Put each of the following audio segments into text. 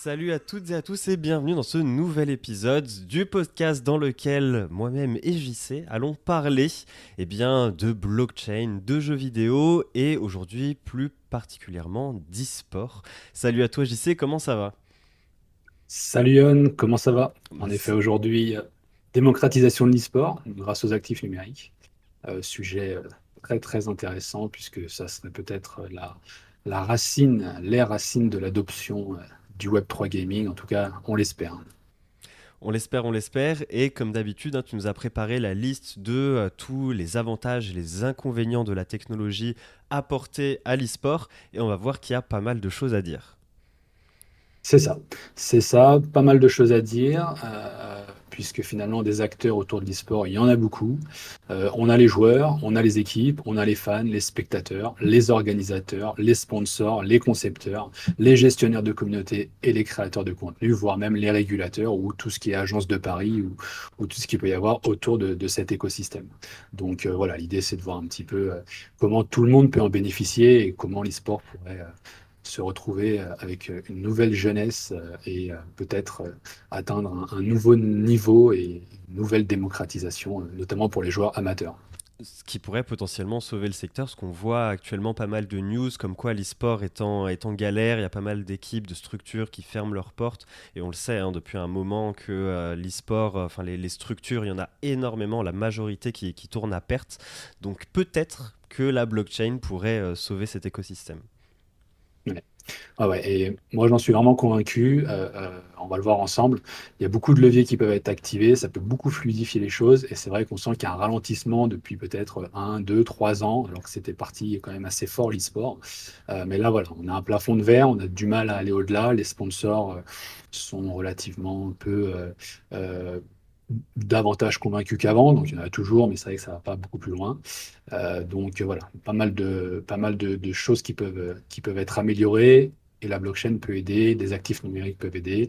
Salut à toutes et à tous et bienvenue dans ce nouvel épisode du podcast dans lequel moi-même et JC allons parler eh bien, de blockchain, de jeux vidéo et aujourd'hui plus particulièrement d'e-sport. Salut à toi JC, comment ça va? Salut Yon, comment ça va? En effet, aujourd'hui, euh, démocratisation de l'e-sport grâce aux actifs numériques. Euh, sujet euh, très très intéressant puisque ça serait peut-être la, la racine, les racines de l'adoption du Web3 gaming, en tout cas, on l'espère. On l'espère, on l'espère. Et comme d'habitude, hein, tu nous as préparé la liste de euh, tous les avantages et les inconvénients de la technologie apportée à l'e-sport. Et on va voir qu'il y a pas mal de choses à dire. C'est ça, c'est ça, pas mal de choses à dire. Euh, puisque finalement des acteurs autour de l'e-sport, il y en a beaucoup. Euh, on a les joueurs, on a les équipes, on a les fans, les spectateurs, les organisateurs, les sponsors, les concepteurs, les gestionnaires de communauté et les créateurs de contenu, voire même les régulateurs ou tout ce qui est agence de Paris ou, tout ce qu'il peut y avoir autour de, cet écosystème. Donc euh, voilà, l'idée c'est de voir un petit peu euh, comment tout le monde peut en bénéficier et comment l'e-sport pourrait se retrouver euh, avec euh, une nouvelle jeunesse euh, et peut-être atteindre un, nouveau niveau et une nouvelle démocratisation, notamment pour les joueurs amateurs. Ce qui pourrait potentiellement sauver le secteur, parce qu'on voit actuellement pas mal de news comme quoi l'e-sport est en, galère, il y a pas mal d'équipes, de structures qui ferment leurs portes, et on le sait hein, depuis un moment que l'e-sport, enfin les, structures, il y en a énormément, la majorité qui, qui tourne à perte, donc peut-être que la blockchain pourrait sauver cet écosystème. Ah ouais, et moi j'en suis vraiment convaincu, euh, euh, on va le voir ensemble, il y a beaucoup de leviers qui peuvent être activés, ça peut beaucoup fluidifier les choses, et c'est vrai qu'on sent qu'il y a un ralentissement depuis peut-être un, deux, trois ans, alors que c'était parti quand même assez fort l'e-sport. Euh, mais là voilà, on a un plafond de verre, on a du mal à aller au-delà, les sponsors sont relativement peu davantage convaincu qu'avant, donc il y en a toujours, mais c'est vrai que ça va pas beaucoup plus loin. Euh, donc voilà, pas mal de, pas mal de, choses qui peuvent, qui peuvent être améliorées, et la blockchain peut aider, des actifs numériques peuvent aider.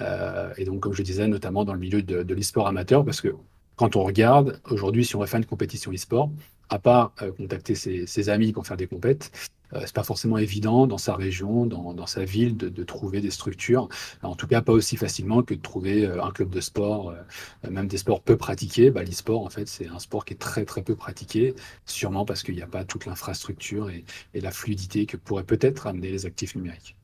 Euh, et donc, comme je disais, notamment dans le milieu de, de l'e-sport amateur, parce que quand on regarde, aujourd'hui, si on faire une compétition e-sport, à part euh, contacter ses, amis pour faire des compètes, euh, c'est pas forcément évident dans sa région, dans, sa ville, de, trouver des structures. En tout cas, pas aussi facilement que de trouver euh, un club de sport, même des sports peu pratiqués. Bah, L'e-sport, en fait, c'est un sport qui est très très peu pratiqué, sûrement parce qu'il n'y a pas toute l'infrastructure et la fluidité que pourraient peut-être amener les actifs numériques.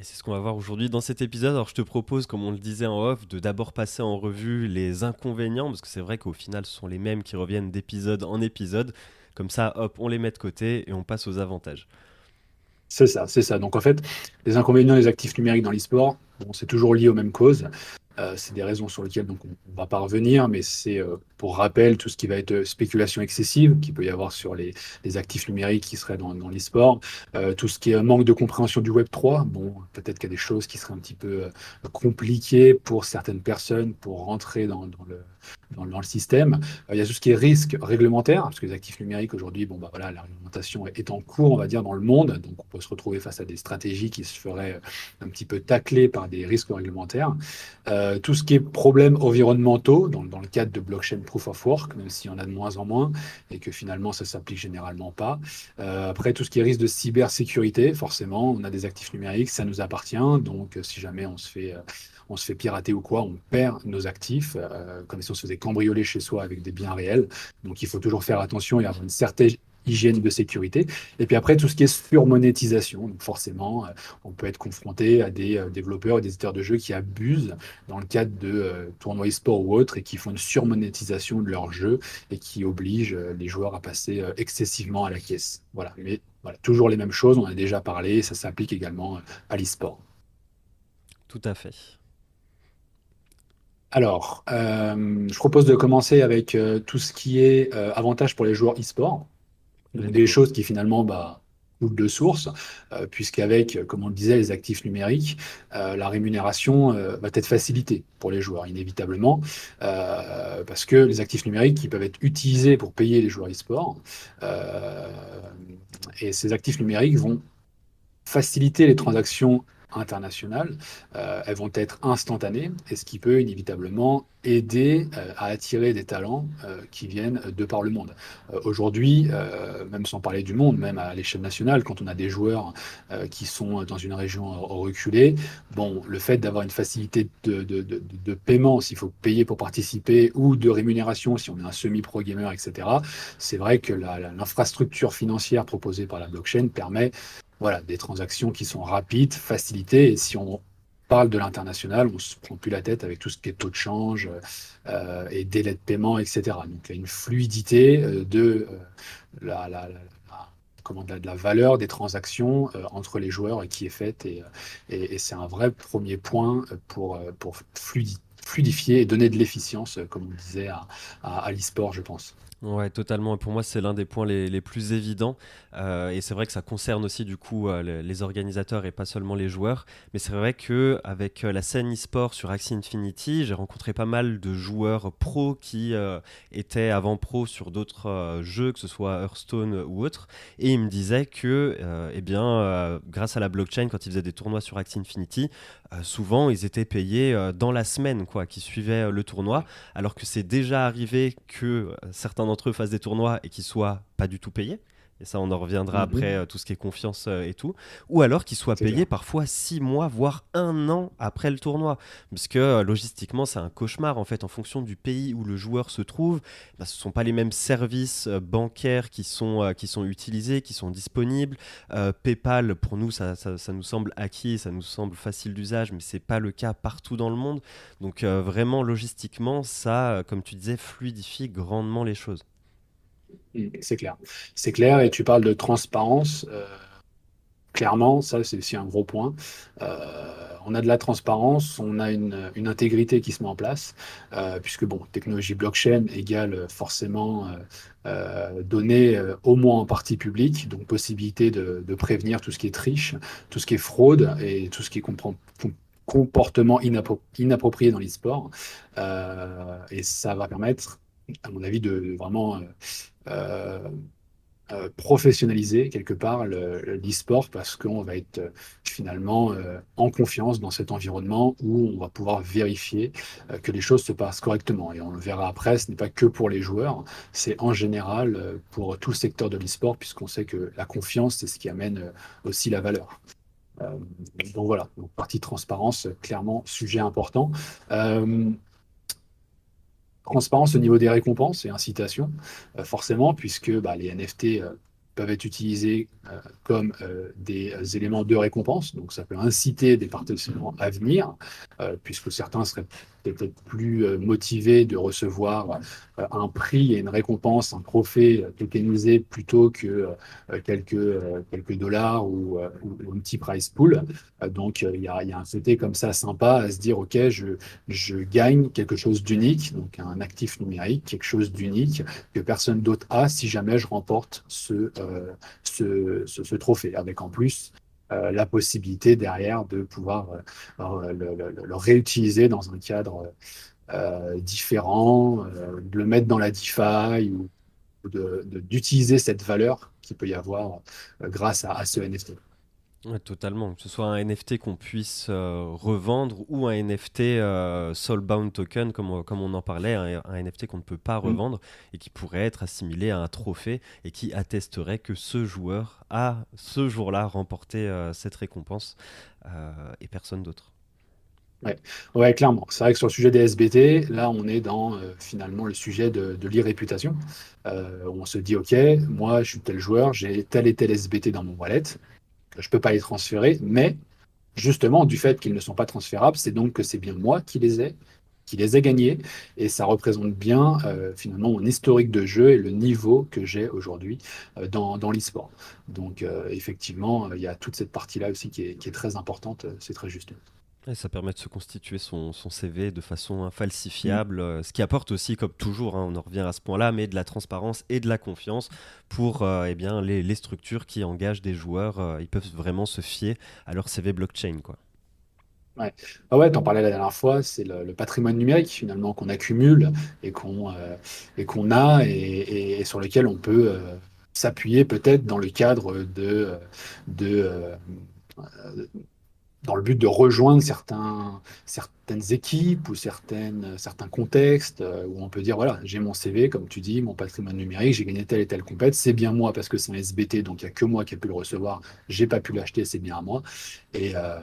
Et c'est ce qu'on va voir aujourd'hui dans cet épisode. Alors je te propose, comme on le disait en off, de d'abord passer en revue les inconvénients, parce que c'est vrai qu'au final ce sont les mêmes qui reviennent d'épisode en épisode. Comme ça, hop, on les met de côté et on passe aux avantages. C'est ça, c'est ça. Donc en fait, les inconvénients des actifs numériques dans l'e-sport, bon, c'est toujours lié aux mêmes causes. Euh, c'est des raisons sur lesquelles donc, on ne va pas revenir, mais c'est euh, pour rappel tout ce qui va être spéculation excessive, qu'il peut y avoir sur les, actifs numériques qui seraient dans, dans l'e-sport, euh, tout ce qui est manque de compréhension du Web 3. Bon, peut-être qu'il y a des choses qui seraient un petit peu compliquées pour certaines personnes pour rentrer dans, le, dans, le système. il y a tout ce qui est risque réglementaire, parce que les actifs numériques aujourd'hui, bon, bah, voilà, la réglementation est en cours, on va dire, dans le monde, donc on peut se retrouver face à des stratégies qui se feraient un petit peu tacler par des risques réglementaires. Euh, tout ce qui est problèmes environnementaux, dans, dans, le cadre de blockchain proof of work, même s'il y en a de moins en moins, et que finalement ça s'applique généralement pas. Euh, après, tout ce qui est risque de cybersécurité, forcément, on a des actifs numériques, ça nous appartient, donc si jamais on se fait, on se fait pirater ou quoi, on perd nos actifs, euh, comme si on se faisait cambrioler chez soi avec des biens réels. Donc il faut toujours faire attention et avoir une certaine hygiène de sécurité. Et puis après, tout ce qui est surmonétisation. Donc forcément, euh, on peut être confronté à des euh, développeurs et des éditeurs de jeux qui abusent dans le cadre de tournois e-sport ou autres et qui font une surmonétisation de leurs jeux et qui obligent les joueurs à passer excessivement à la caisse. Voilà. Mais voilà, toujours les mêmes choses, on en a déjà parlé, ça s'applique également à l'e-sport. Tout à fait. Alors, je propose de commencer avec tout ce qui est avantage pour les joueurs e-sport. Des choses qui finalement bah, coulent de source, euh, puisqu'avec, comme on le disait, les actifs numériques, euh, la rémunération euh, va être facilitée pour les joueurs, inévitablement, parce que les actifs numériques qui peuvent être utilisés pour payer les joueurs e-sport, et ces actifs numériques vont faciliter les transactions internationales, elles vont être instantanées, et ce qui peut inévitablement aider à attirer des talents qui viennent de par le monde. Aujourd'hui, même sans parler du monde, même à l'échelle nationale, quand on a des joueurs qui sont dans une région reculée, bon, le fait d'avoir une facilité de, de, de paiement, s'il faut payer pour participer, ou de rémunération, si on est un semi-pro gamer, etc., c'est vrai que l'infrastructure financière proposée par la blockchain permet voilà, des transactions qui sont rapides, facilitées. Et si on parle de l'international, on ne se prend plus la tête avec tout ce qui est taux de change euh, et délai de paiement, etc. Donc il y a une fluidité euh, de, euh, la, comment, de, la, valeur des transactions entre les joueurs qui est faite. Et, et, c'est un vrai premier point pour, pour fluidifier et donner de l'efficience, comme on disait, à, à, à l'e-sport, je pense. Ouais, totalement. pour moi, c'est l'un des points les, plus évidents. Euh, et c'est vrai que ça concerne aussi du coup euh, les, organisateurs et pas seulement les joueurs. Mais c'est vrai que avec euh, la scène e-sport sur Axie Infinity, j'ai rencontré pas mal de joueurs pros qui étaient avant pro sur d'autres jeux, que ce soit Hearthstone ou autre. Et ils me disaient que, eh bien, grâce à la blockchain, quand ils faisaient des tournois sur Axie Infinity, souvent ils étaient payés dans la semaine quoi, qui suivait le tournoi. Alors que c'est déjà arrivé que certains d'entre eux fassent des tournois et qu'ils soient pas du tout payés et ça on en reviendra mhm. après, euh, tout ce qui est confiance euh, et tout, ou alors qu'ils soient payés parfois six mois, voire un an après le tournoi, parce que euh, logistiquement c'est un cauchemar en fait, en fonction du pays où le joueur se trouve, bah, ce ne sont pas les mêmes services bancaires qui sont, qui sont utilisés, qui sont disponibles. PayPal, pour nous, ça, ça, nous semble acquis, ça nous semble facile d'usage, mais c'est pas le cas partout dans le monde. Donc vraiment logistiquement, ça, comme tu disais, fluidifie grandement les choses. Mm, c'est clair. C'est clair, et tu parles de transparence. Euh, clairement, ça, c'est aussi un gros point. Euh, on a de la transparence, on a une, intégrité qui se met en place, euh, puisque, bon, technologie blockchain égale forcément données au moins en partie publique, donc possibilité de, prévenir tout ce qui est triche, tout ce qui est fraude et tout ce qui est comportement inapproprié dans l'e-sport. et ça va permettre, à mon avis, de vraiment euh, euh, professionnaliser quelque part l'e-sport parce qu'on va être euh, finalement en confiance dans cet environnement où on va pouvoir vérifier que les choses se passent correctement. Et on le verra après, ce n'est pas que pour les joueurs, c'est en général pour tout le secteur de l'e-sport puisqu'on sait que la confiance, c'est ce qui amène aussi la valeur. donc voilà, partie transparence, clairement sujet important transparence au niveau des récompenses et incitations, euh, forcément, puisque bah, les NFT euh, peuvent être utilisés comme des éléments de récompense. Donc, ça peut inciter des participants à venir, puisque certains seraient peut-être plus euh, motivé de recevoir euh, un prix et une récompense, un trophée tokenisé plutôt que euh, quelques, quelques dollars ou, un petit price pool. Donc il y a, y a, un côté comme ça sympa à se dire, OK, je, je gagne quelque chose d'unique, donc un actif numérique, quelque chose d'unique que personne d'autre a si jamais je remporte ce, ce, ce trophée, avec en plus euh, la possibilité derrière de pouvoir euh, le, réutiliser dans un cadre euh, différent, de le mettre dans la DeFi ou d'utiliser cette valeur qu'il peut y avoir grâce à, à ce NFT totalement. Que ce soit un NFT qu'on puisse euh, revendre ou un NFT euh, Soulbound Token, comme, comme on en parlait, un, NFT qu'on ne peut pas mm. revendre et qui pourrait être assimilé à un trophée et qui attesterait que ce joueur a ce jour-là remporté euh, cette récompense et personne d'autre. Ouais. ouais, clairement. C'est vrai que sur le sujet des SBT, là, on est dans finalement le sujet de, de l'irréputation. on se dit, OK, moi, je suis tel joueur, j'ai tel et tel SBT dans mon wallet je ne peux pas les transférer, mais justement, du fait qu'ils ne sont pas transférables, c'est donc que c'est bien moi qui les ai, qui les ai gagnés, et ça représente bien euh, finalement mon historique de jeu et le niveau que j'ai aujourd'hui euh, dans, dans l'e-sport. Donc euh, effectivement, il y a toute cette partie-là aussi qui est, qui est très importante, c'est très juste ça permet de se constituer son, CV de façon infalsifiable, mm. euh, ce qui apporte aussi, comme toujours, hein, on en revient à ce point-là, mais de la transparence et de la confiance pour euh, eh bien, les, structures qui engagent des joueurs. Euh, ils peuvent vraiment se fier à leur CV blockchain. Quoi. Ouais, ah ouais, t'en parlais la dernière fois, c'est le, patrimoine numérique finalement qu'on accumule et qu'on et qu'on a et, sur lequel on peut s'appuyer peut-être dans le cadre de, de dans le but de rejoindre certaines équipes ou certains contextes euh, où on peut dire, voilà, j'ai mon CV, comme tu dis, mon patrimoine numérique, j'ai gagné telle et telle compète, c'est bien moi parce que c'est un SBT, donc il n'y a que moi qui ai pu le recevoir, j'ai pas pu l'acheter, c'est bien à moi. Et, euh,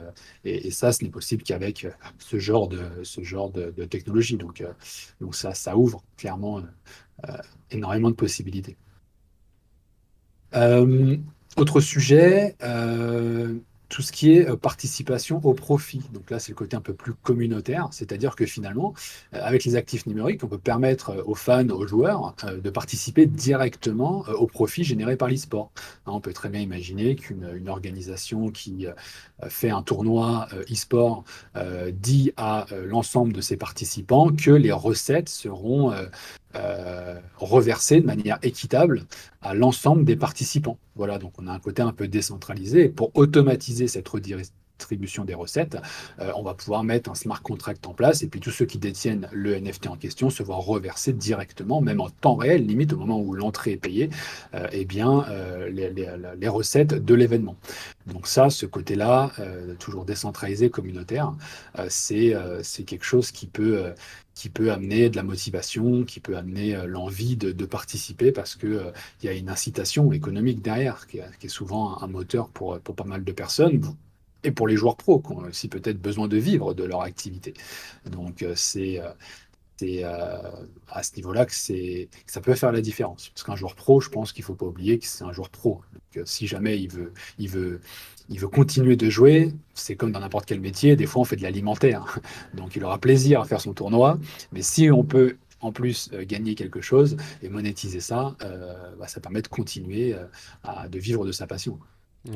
ça, ce n'est possible qu'avec ce genre de, ce genre de, technologie. Donc, euh, ça ouvre clairement énormément de possibilités. autre sujet, tout ce qui est euh, participation au profit. Donc là, c'est le côté un peu plus communautaire, c'est-à-dire que finalement, euh, avec les actifs numériques, on peut permettre euh, aux fans, aux joueurs, de participer directement au profit généré par l'e-sport. Hein, on peut très bien imaginer qu'une organisation qui fait un tournoi e-sport dit à l'ensemble de ses participants que les recettes seront euh, reversé de manière équitable à l'ensemble des participants. Voilà, donc on a un côté un peu décentralisé. pour automatiser cette redistribution des recettes, euh, on va pouvoir mettre un smart contract en place et puis tous ceux qui détiennent le NFT en question se voient reverser directement, même en temps réel, limite au moment où l'entrée est payée, euh, eh bien, les, les, recettes de l'événement. Donc ça, ce côté-là, toujours décentralisé, communautaire, c'est quelque chose qui peut, qui peut amener de la motivation, qui peut amener euh, l'envie de, participer parce qu'il euh, y a une incitation économique derrière qui, est souvent un, moteur pour, pour pas mal de personnes et pour les joueurs pros qui ont aussi peut-être besoin de vivre de leur activité. Donc euh, c'est c'est à ce niveau-là que, ça peut faire la différence. Parce qu'un joueur pro, je pense qu'il ne faut pas oublier que c'est un joueur pro. Si jamais il veut, continuer de jouer, c'est comme dans n'importe quel métier, des fois on fait de l'alimentaire. Donc il aura plaisir à faire son tournoi, mais si on peut en plus euh, gagner quelque chose et monétiser ça, euh, bah, ça permet de continuer euh, à, de vivre de sa passion.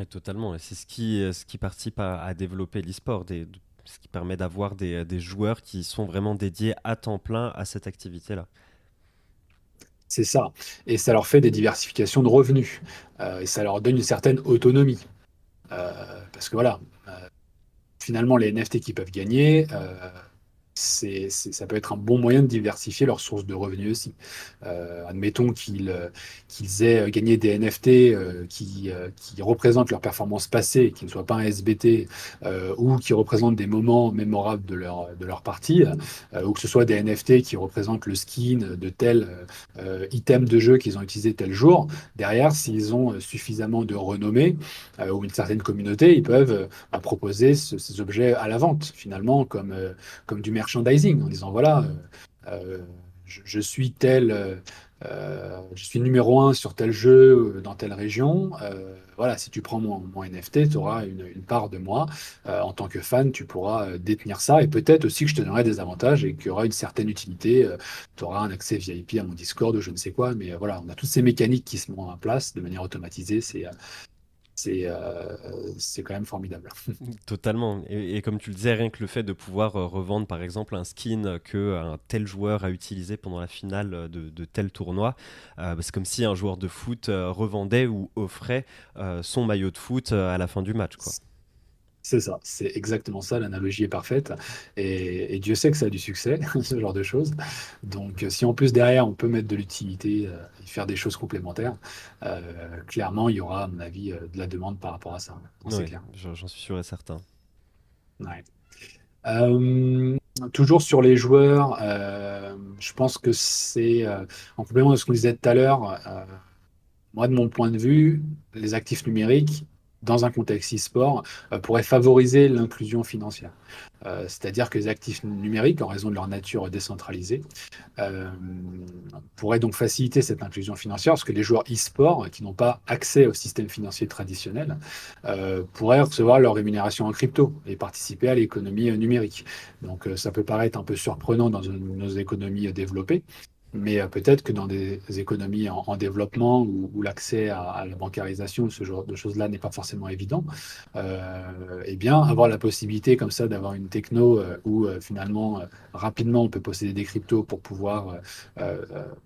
Totalement, c'est ce qui, ce qui participe à, développer l'e-sport, ce qui permet d'avoir des, des, joueurs qui sont vraiment dédiés à temps plein à cette activité-là. C'est ça, et ça leur fait des diversifications de revenus, et ça leur donne une certaine autonomie. Euh, parce que voilà, euh, finalement, les NFT qui peuvent gagner, euh, ça peut être un bon moyen de diversifier leurs sources de revenus aussi. Euh, admettons qu'ils qu'ils aient gagné des NFT euh, qui, euh, représentent leur performance passée, qui ne soient pas un SBT, ou qui représentent des moments mémorables de leur, partie, ou que ce soit des NFT qui représentent le skin de tel item de jeu qu'ils ont utilisé tel jour. Derrière, s'ils ont suffisamment de renommée ou une certaine communauté, ils peuvent proposer ces objets à la vente, finalement, comme, comme du merchandising en disant voilà, euh, euh, je, suis tel, euh, je suis numéro un sur tel jeu dans telle région. voilà, si tu prends mon, NFT, tu auras une, part de moi. en tant que fan, tu pourras détenir ça et peut-être aussi que je te donnerai des avantages et qu'il y aura une certaine utilité. tu auras un accès VIP à mon Discord ou je ne sais quoi. Mais voilà, on a toutes ces mécaniques qui se mettent en place de manière automatisée. C'est euh, c'est quand même formidable. Totalement. Et, comme tu le disais, rien que le fait de pouvoir euh, revendre par exemple un skin que un tel joueur a utilisé pendant la finale de, tel tournoi, euh, bah, c'est comme si un joueur de foot revendait ou offrait son maillot de foot à la fin du match. Quoi. C'est ça, c'est exactement ça, l'analogie est parfaite. Et, Dieu sait que ça a du succès, ce genre de choses. Donc si en plus derrière on peut mettre de l'utilité euh, et faire des choses complémentaires, euh, clairement il y aura à mon avis euh, de la demande par rapport à ça. c'est clair. J'en suis sûr et certain. toujours sur les joueurs, je pense que c'est en complément de ce qu'on disait tout à l'heure, moi de mon point de vue, les actifs numériques, dans un contexte e-sport, euh, pourrait favoriser l'inclusion financière. Euh, c'est-à-dire que les actifs numériques, en raison de leur nature décentralisée, euh, pourraient donc faciliter cette inclusion financière, parce que les joueurs e-sport, qui n'ont pas accès au système financier traditionnel, pourraient recevoir leur rémunération en crypto et participer à l'économie numérique. Donc ça peut paraître un peu surprenant dans nos économies développées, mais euh, peut-être que dans des économies en, développement où, l'accès à, la bancarisation, ce genre de choses-là n'est pas forcément évident, euh, eh bien, avoir la possibilité comme ça d'avoir une techno euh, où finalement, rapidement, on peut posséder des cryptos pour pouvoir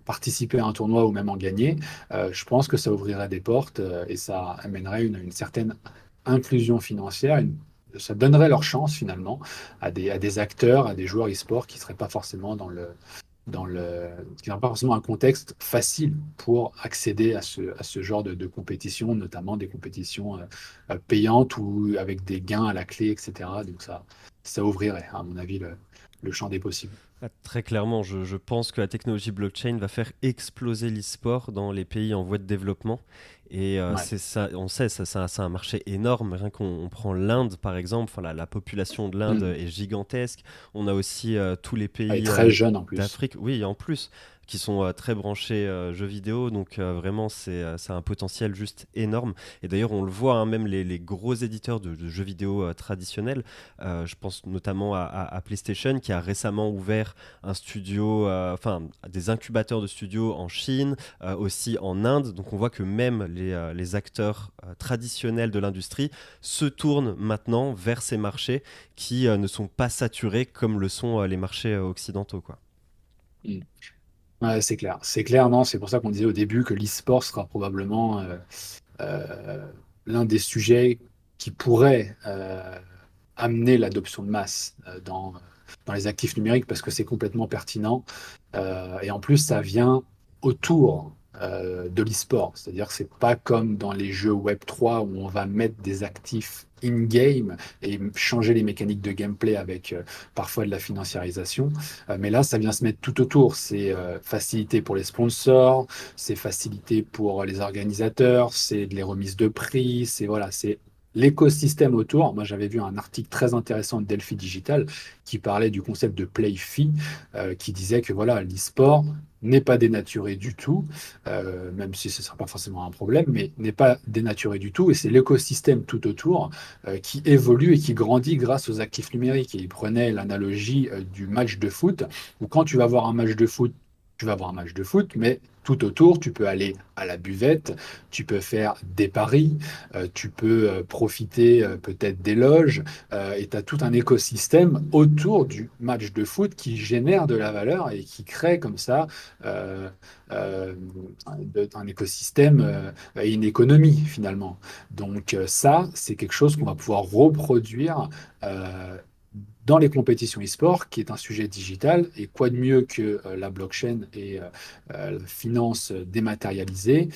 participer à un tournoi ou même en gagner, je pense que ça ouvrirait des portes et ça amènerait une, certaine inclusion financière, ça donnerait leur chance finalement à des, à des acteurs, à des joueurs e-sport qui ne seraient pas forcément dans le, dans le, qui n'a pas forcément un contexte facile pour accéder à ce, genre de, de compétition, notamment des compétitions euh, payantes ou avec des gains à la clé, etc. Donc ça, ça ouvrirait, à mon avis, le, le champ des possibles. Ah, très clairement, je, je, pense que la technologie blockchain va faire exploser l'e-sport dans les pays en voie de développement. Et euh, c'est ça, on sait, ça, ça, c'est un marché énorme. Rien qu'on prend l'Inde, par exemple, enfin, la, la population de l'Inde mm. est gigantesque. On a aussi euh, tous les pays euh, d'Afrique. Oui, en plus qui sont euh, très branchés euh, jeux vidéo. Donc euh, vraiment, c'est un potentiel juste énorme. Et d'ailleurs, on le voit, hein, même les, les, gros éditeurs de, jeux vidéo traditionnels, je pense notamment à, à, PlayStation, qui a récemment ouvert un studio, enfin des incubateurs de studios en Chine, aussi en Inde. Donc on voit que même les, les acteurs traditionnels de l'industrie se tournent maintenant vers ces marchés qui ne sont pas saturés comme le sont les marchés occidentaux. Quoi. Mmh c'est clair. C'est clair, non, c'est pour ça qu'on disait au début que l'e-sport sera probablement euh, euh, l'un des sujets qui pourrait euh, amener l'adoption de masse dans, dans les actifs numériques parce que c'est complètement pertinent. et en plus, ça vient autour de l'e-sport. C'est-à-dire que c'est pas comme dans les jeux Web 3 où on va mettre des actifs in-game et changer les mécaniques de gameplay avec euh, parfois de la financiarisation. Euh, mais là, ça vient se mettre tout autour. C'est facilité pour les sponsors, c'est facilité pour les organisateurs, c'est les remises de prix, c'est voilà, c'est l'écosystème autour. Moi, j'avais vu un article très intéressant de Delphi Digital qui parlait du concept de play fee, euh, qui disait que voilà, l'e-sport n'est pas dénaturé du tout, euh, même si ce ne sera pas forcément un problème, mais n'est pas dénaturé du tout. Et c'est l'écosystème tout autour euh, qui évolue et qui grandit grâce aux actifs numériques. Et il prenait l'analogie du match de foot, où quand tu vas voir un match de foot, tu vas voir un match de foot, mais tout autour, tu peux aller à la buvette, tu peux faire des paris, euh, tu peux euh, profiter euh, peut-être des loges, et tu as tout un écosystème autour du match de foot qui génère de la valeur et qui crée comme ça un écosystème et une économie finalement. Donc ça, c'est quelque chose qu'on va pouvoir reproduire dans les compétitions e-sport, qui est un sujet digital, et quoi de mieux que euh, la blockchain et euh, euh, la finance dématérialisée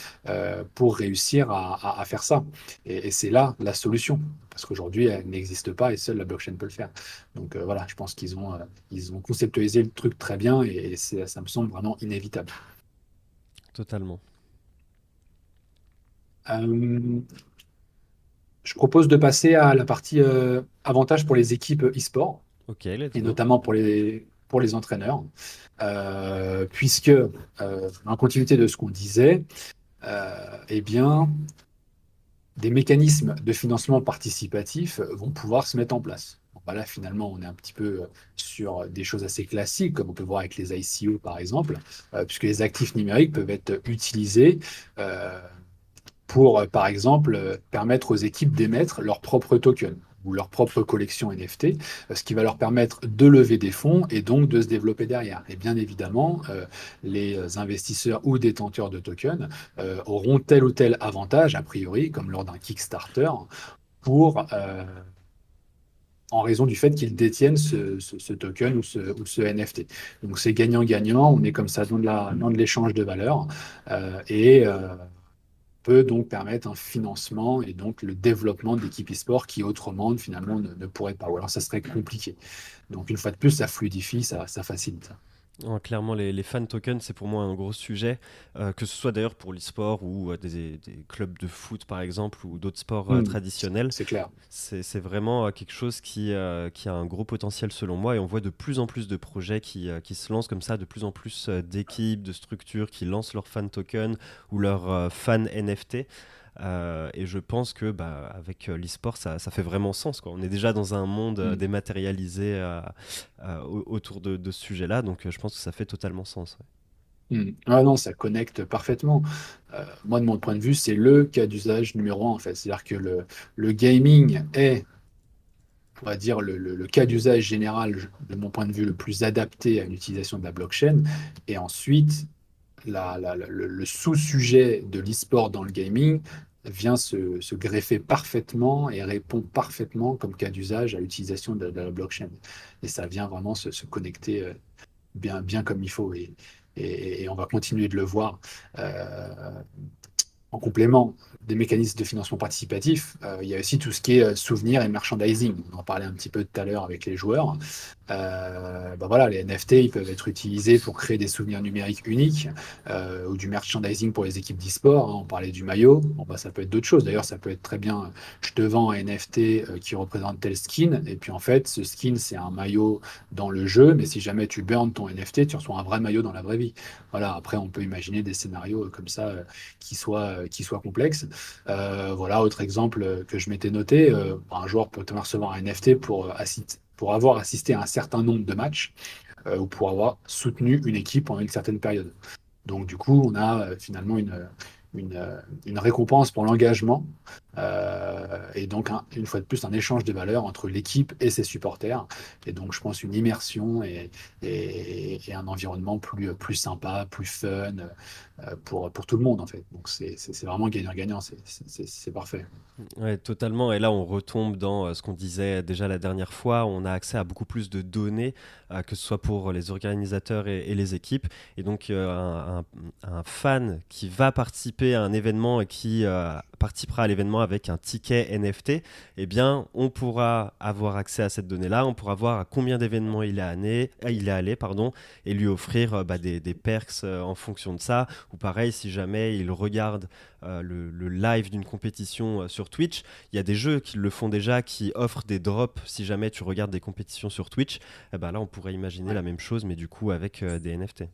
pour réussir à, faire ça. Et, c'est là la solution, parce qu'aujourd'hui, elle n'existe pas et seule la blockchain peut le faire. Donc voilà, je pense qu'ils ont, ils ont conceptualisé le truc très bien et, ça me semble vraiment inévitable. Totalement. Je propose de passer à la partie euh, avantage pour les équipes e-sport, et notamment pour les, pour les entraîneurs, euh, puisque, euh, en continuité de ce qu'on disait, eh bien, des mécanismes de financement participatif vont pouvoir se mettre en place. Voilà, finalement, on est un petit peu sur des choses assez classiques, comme on peut voir avec les ICO, par exemple, puisque les actifs numériques peuvent être utilisés pour, euh, par exemple, euh, permettre aux équipes d'émettre leurs propres tokens ou leur propre collection NFT, euh, ce qui va leur permettre de lever des fonds et donc de se développer derrière. Et bien évidemment, les investisseurs ou détenteurs de tokens auront tel ou tel avantage, a priori, comme lors d'un Kickstarter, pour en raison du fait qu'ils détiennent ce, token ou ce, NFT. Donc c'est gagnant-gagnant, on est comme ça dans de l'échange de valeur. et peut donc permettre un financement et donc le développement d'équipes e-sport qui autrement finalement ne, pourraient pas. Ou alors ça serait compliqué. Donc une fois de plus, ça fluidifie, ça, ça facilite. Clairement, les, les, fan tokens, c'est pour moi un gros sujet, euh, que ce soit d'ailleurs pour l'e-sport ou euh, des, des, clubs de foot par exemple ou d'autres sports euh, hmm, traditionnels. C'est clair. C'est vraiment quelque chose qui, qui, a un gros potentiel selon moi et on voit de plus en plus de projets qui, qui se lancent comme ça, de plus en plus d'équipes, de structures qui lancent leurs fan tokens ou leurs fan NFT. Euh, et je pense que bah, avec euh, l'e-sport, ça, ça, fait vraiment sens. Quoi. On est déjà dans un monde euh, mm. dématérialisé autour de, ce sujet-là, donc je pense que ça fait totalement sens. Mm. Ah non, ça connecte parfaitement. moi, de mon point de vue, c'est le cas d'usage numéro un, en fait. C'est-à-dire que le, le, gaming est, on va dire, le, le, cas d'usage général, de mon point de vue, le plus adapté à l'utilisation de la blockchain. Et ensuite, le, sous-sujet de l'e-sport dans le gaming, vient se, greffer parfaitement et répond parfaitement comme cas d'usage à l'utilisation de, la blockchain. Et ça vient vraiment se, connecter euh, bien, bien comme il faut. Et, et, on va continuer de le voir. en complément, des mécanismes de financement participatif, euh, il y a aussi tout ce qui est euh, souvenir et merchandising. On en parlait un petit peu tout à l'heure avec les joueurs. Ben voilà, les NFT, ils peuvent être utilisés pour créer des souvenirs numériques uniques ou du merchandising pour les équipes d'e-sport. Hein. On parlait du maillot. Bah, ça peut être d'autres choses. D'ailleurs, ça peut être très bien, je te vends un NFT qui représente tel skin. Et puis en fait, ce skin, c'est un maillot dans le jeu. Mais si jamais tu burns ton NFT, tu reçois un vrai maillot dans la vraie vie. Voilà, après, on peut imaginer des scénarios comme ça qui, soient, qui soient complexes. Euh, voilà, autre exemple que je m'étais noté, euh, un joueur peut recevoir un NFT pour, avoir assisté à un certain nombre de matchs euh, ou pour avoir soutenu une équipe pendant une certaine période. Donc du coup, on a finalement une, récompense pour l'engagement et donc une fois de plus un échange de valeurs entre l'équipe et ses supporters et donc je pense une immersion et, un environnement plus, sympa, plus fun, euh, pour, tout le monde en fait. Donc c'est vraiment gagnant-gagnant, c'est parfait. Ouais, totalement. Et là, on retombe dans euh, ce qu'on disait déjà la dernière fois. On a accès à beaucoup plus de données, euh, que ce soit pour les organisateurs et, les équipes. Et donc, un, fan qui va participer à un événement et qui participera à l'événement avec un ticket NFT, eh bien, on pourra avoir accès à cette donnée-là. On pourra voir à combien d'événements il, est allé, il est allé pardon, et lui offrir bah, des, des perks en fonction de ça ou pareil, si jamais ils regardent euh, le, live d'une compétition euh, sur Twitch, il y a des jeux qui le font déjà, qui offrent des drops si jamais tu regardes des compétitions sur Twitch. Eh ben là, on pourrait imaginer la même chose, mais du coup avec euh, des NFT.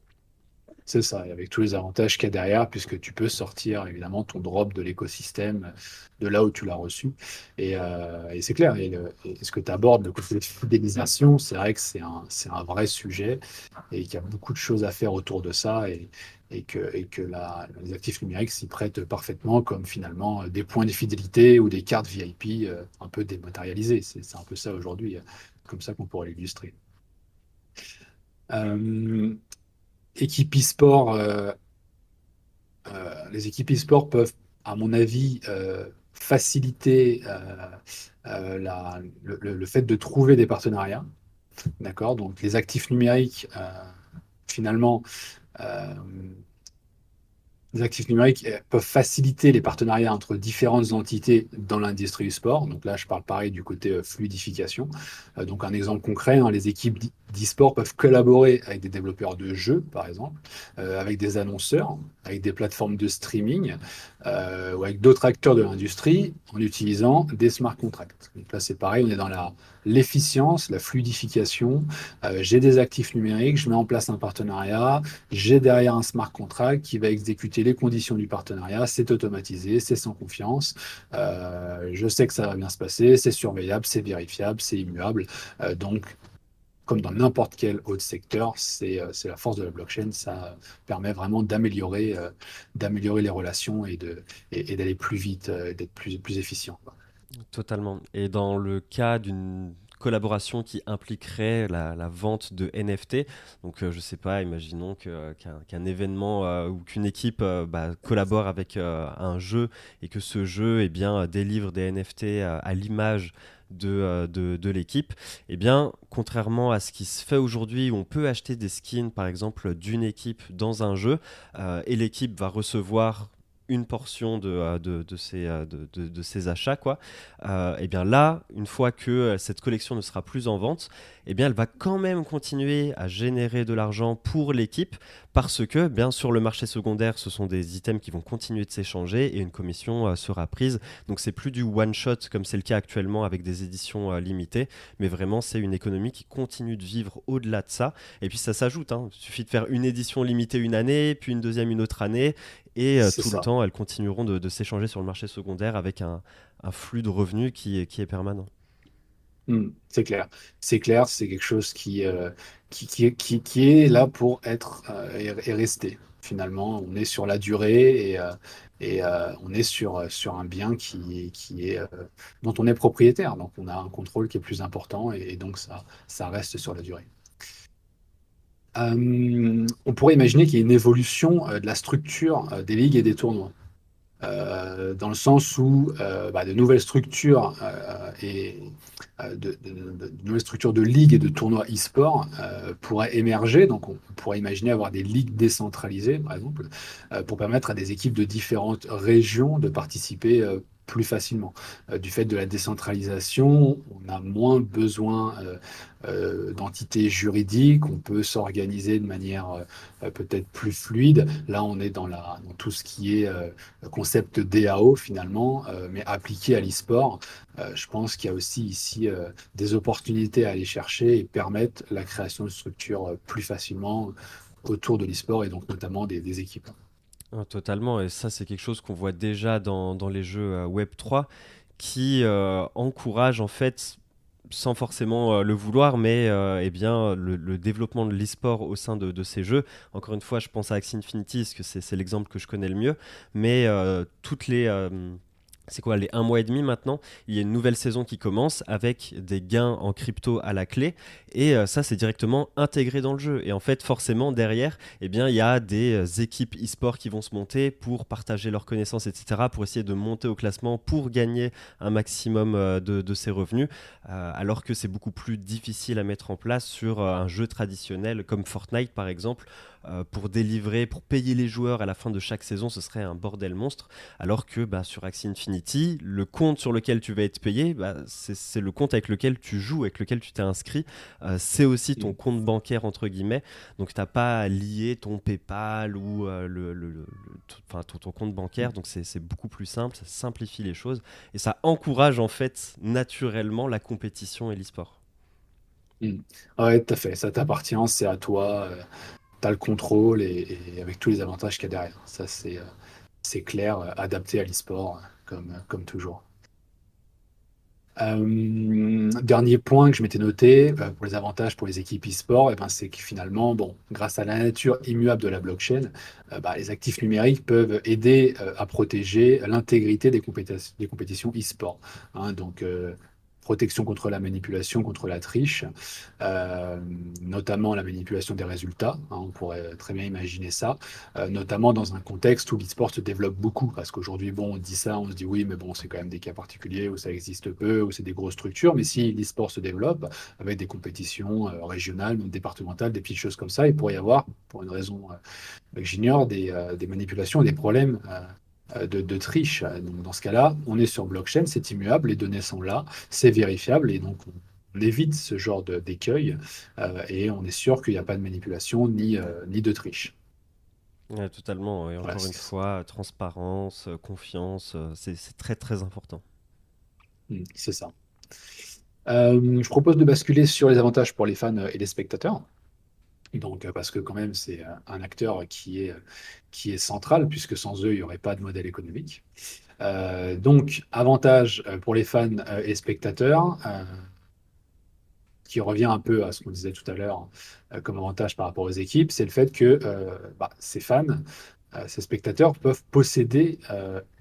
C'est ça, avec tous les avantages qu'il y a derrière, puisque tu peux sortir évidemment ton drop de l'écosystème de là où tu l'as reçu. Et, c'est clair, et, ce que tu abordes, le côté de fidélisation, c'est vrai que c'est un, vrai sujet et qu'il y a beaucoup de choses à faire autour de ça. Et, que, les actifs numériques s'y prêtent parfaitement comme finalement des points de fidélité ou des cartes VIP euh, un peu dématérialisées. C'est un peu ça aujourd'hui, euh, comme ça qu'on pourrait l'illustrer. Euh, équipe e-sport, les équipes e-sport peuvent, à mon avis, faciliter la, le, fait de trouver des partenariats. D'accord? Donc les actifs numériques, finalement, euh, les actifs numériques euh, peuvent faciliter les partenariats entre différentes entités dans l'industrie du sport. Donc là, je parle pareil du côté euh, fluidification. donc un exemple concret, hein, les équipes d'e-sport peuvent collaborer avec des développeurs de jeux, par exemple, avec des annonceurs, avec des plateformes de streaming ou avec d'autres acteurs de l'industrie en utilisant des smart contracts. Donc là, c'est pareil, on est dans l'efficience, la fluidification. Euh, j'ai des actifs numériques, je mets en place un partenariat, j'ai derrière un smart contract qui va exécuter les conditions du partenariat, c'est automatisé, c'est sans confiance, euh, je sais que ça va bien se passer, c'est surveillable, c'est vérifiable, c'est immuable. Euh, donc, comme dans n'importe quel autre secteur, c'est la force de la blockchain. Ça permet vraiment d'améliorer d'améliorer les relations et d'aller et, plus vite, d'être plus, plus efficient. Totalement. Et dans le cas d'une collaboration qui impliquerait la, vente de NFT. Donc, euh, je sais pas, imaginons qu'un événement euh, ou qu'une équipe euh, bah, collabore avec un jeu et que ce jeu eh bien, délivre des NFT à l'image de, de, de l'équipe. Eh bien, contrairement à ce qui se fait aujourd'hui, où on peut acheter des skins, par exemple, d'une équipe dans un jeu, et l'équipe va recevoir une portion de, euh, de, de, ces, euh, de, de, achats, quoi, euh, et bien là, une fois que cette collection ne sera plus en vente, et bien elle va quand même continuer à générer de l'argent pour l'équipe parce que, bien sur le marché secondaire, ce sont des items qui vont continuer de s'échanger et une commission sera prise. Donc c'est plus du one shot comme c'est le cas actuellement avec des éditions limitées, mais vraiment c'est une économie qui continue de vivre au-delà de ça. Et puis ça s'ajoute, hein. il suffit de faire une édition limitée une année, puis une deuxième une autre année, et euh, tout le temps, elles continueront de, s'échanger sur le marché secondaire avec un, flux de revenus qui est permanent. Hmm, c'est clair. C'est clair, c'est quelque chose qui, euh, qui, est là pour être euh, et, rester. Finalement, on est sur la durée et, et on est sur, sur un bien qui, qui est, dont on est propriétaire. Donc, on a un contrôle qui est plus important et, donc ça, ça reste sur la durée. Euh, on pourrait imaginer qu'il y ait une évolution euh, de la structure euh, des ligues et des tournois. Dans le sens où bah, de nouvelles structures et de, nouvelles structures de ligues et de tournois e-sport pourraient émerger. Donc, on pourrait imaginer avoir des ligues décentralisées, par exemple, pour permettre à des équipes de différentes régions de participer plus facilement. Euh, du fait de la décentralisation, on a moins besoin euh, euh, d'entités juridiques, on peut s'organiser de manière peut-être plus fluide. Là, on est dans, la, tout ce qui est concept DAO finalement, mais appliqué à l'e-sport. je pense qu'il y a aussi ici des opportunités à aller chercher et permettre la création de structures plus facilement autour de l'e-sport et donc notamment des équipes. Ah, totalement, et ça c'est quelque chose qu'on voit déjà dans, dans les jeux euh, Web 3 qui euh, encourage en fait sans forcément euh, le vouloir, mais eh bien, le, développement de l'e-sport au sein de, de, ces jeux. Encore une fois, je pense à Axie Infinity, parce que c'est l'exemple que je connais le mieux, mais toutes les c'est quoi, les un mois et demi maintenant, il y a une nouvelle saison qui commence avec des gains en crypto à la clé. Et euh, ça, c'est directement intégré dans le jeu. Et en fait, forcément, derrière, eh bien, il y a des euh, équipes e-sport qui vont se monter pour partager leurs connaissances, etc., pour essayer de monter au classement, pour gagner un maximum euh, de, de ces revenus. alors que c'est beaucoup plus difficile à mettre en place sur un jeu traditionnel comme Fortnite, par exemple euh, pour délivrer, pour payer les joueurs à la fin de chaque saison, ce serait un bordel monstre. Alors que bah, sur Axie Infinity, le compte sur lequel tu vas être payé, bah, c'est le compte avec lequel tu joues, avec lequel tu t'es inscrit. Euh, c'est aussi ton compte bancaire, entre guillemets. Donc tu n'as pas à lier ton PayPal ou euh, le, ton, compte bancaire. Donc c'est beaucoup plus simple, ça simplifie les choses. Et ça encourage en fait naturellement la compétition et l'e-sport. Mm. Ouais, tout à fait. Ça t'appartient, c'est à toi le contrôle et, avec tous les avantages qu'il y a derrière. Ça, c'est, euh, clair, euh, adapté à l'e-sport, comme, comme toujours. Euh, dernier point que je m'étais noté pour les avantages pour les équipes e-sport, eh ben, c'est que finalement, bon, grâce à la nature immuable de la blockchain, bah, les actifs numériques peuvent aider à protéger l'intégrité des, des compétitions e-sport. Hein. donc, protection contre la manipulation, contre la triche, euh, notamment la manipulation des résultats. Hein, on pourrait très bien imaginer ça, euh, notamment dans un contexte où l'e-sport se développe beaucoup. Parce qu'aujourd'hui, bon, on dit ça, on se dit oui, mais bon, c'est quand même des cas particuliers où ça existe peu, où c'est des grosses structures. Mais si l'e-sport se développe avec des compétitions euh, régionales, départementales, des petites choses comme ça, il pourrait y avoir, pour une raison que j'ignore, des, manipulations et des problèmes euh, de, triche. Donc, dans ce cas-là, on est sur blockchain, c'est immuable, les données sont là, c'est vérifiable et donc on, évite ce genre d'écueil euh, et on est sûr qu'il n'y a pas de manipulation ni, euh, ni de triche. totalement. Et encore une fois, transparence, confiance, c'est très très important. Mmh, c'est ça. je propose de basculer sur les avantages pour les fans et les spectateurs. Donc, euh, parce que quand même, c'est euh, un acteur qui est, qui est central, puisque sans eux, il n'y aurait pas de modèle économique. Euh, donc, avantage pour les fans et spectateurs, qui revient un peu à ce qu'on disait tout à l'heure comme avantage par rapport aux équipes, c'est le fait que bah, ces fans, ces spectateurs peuvent posséder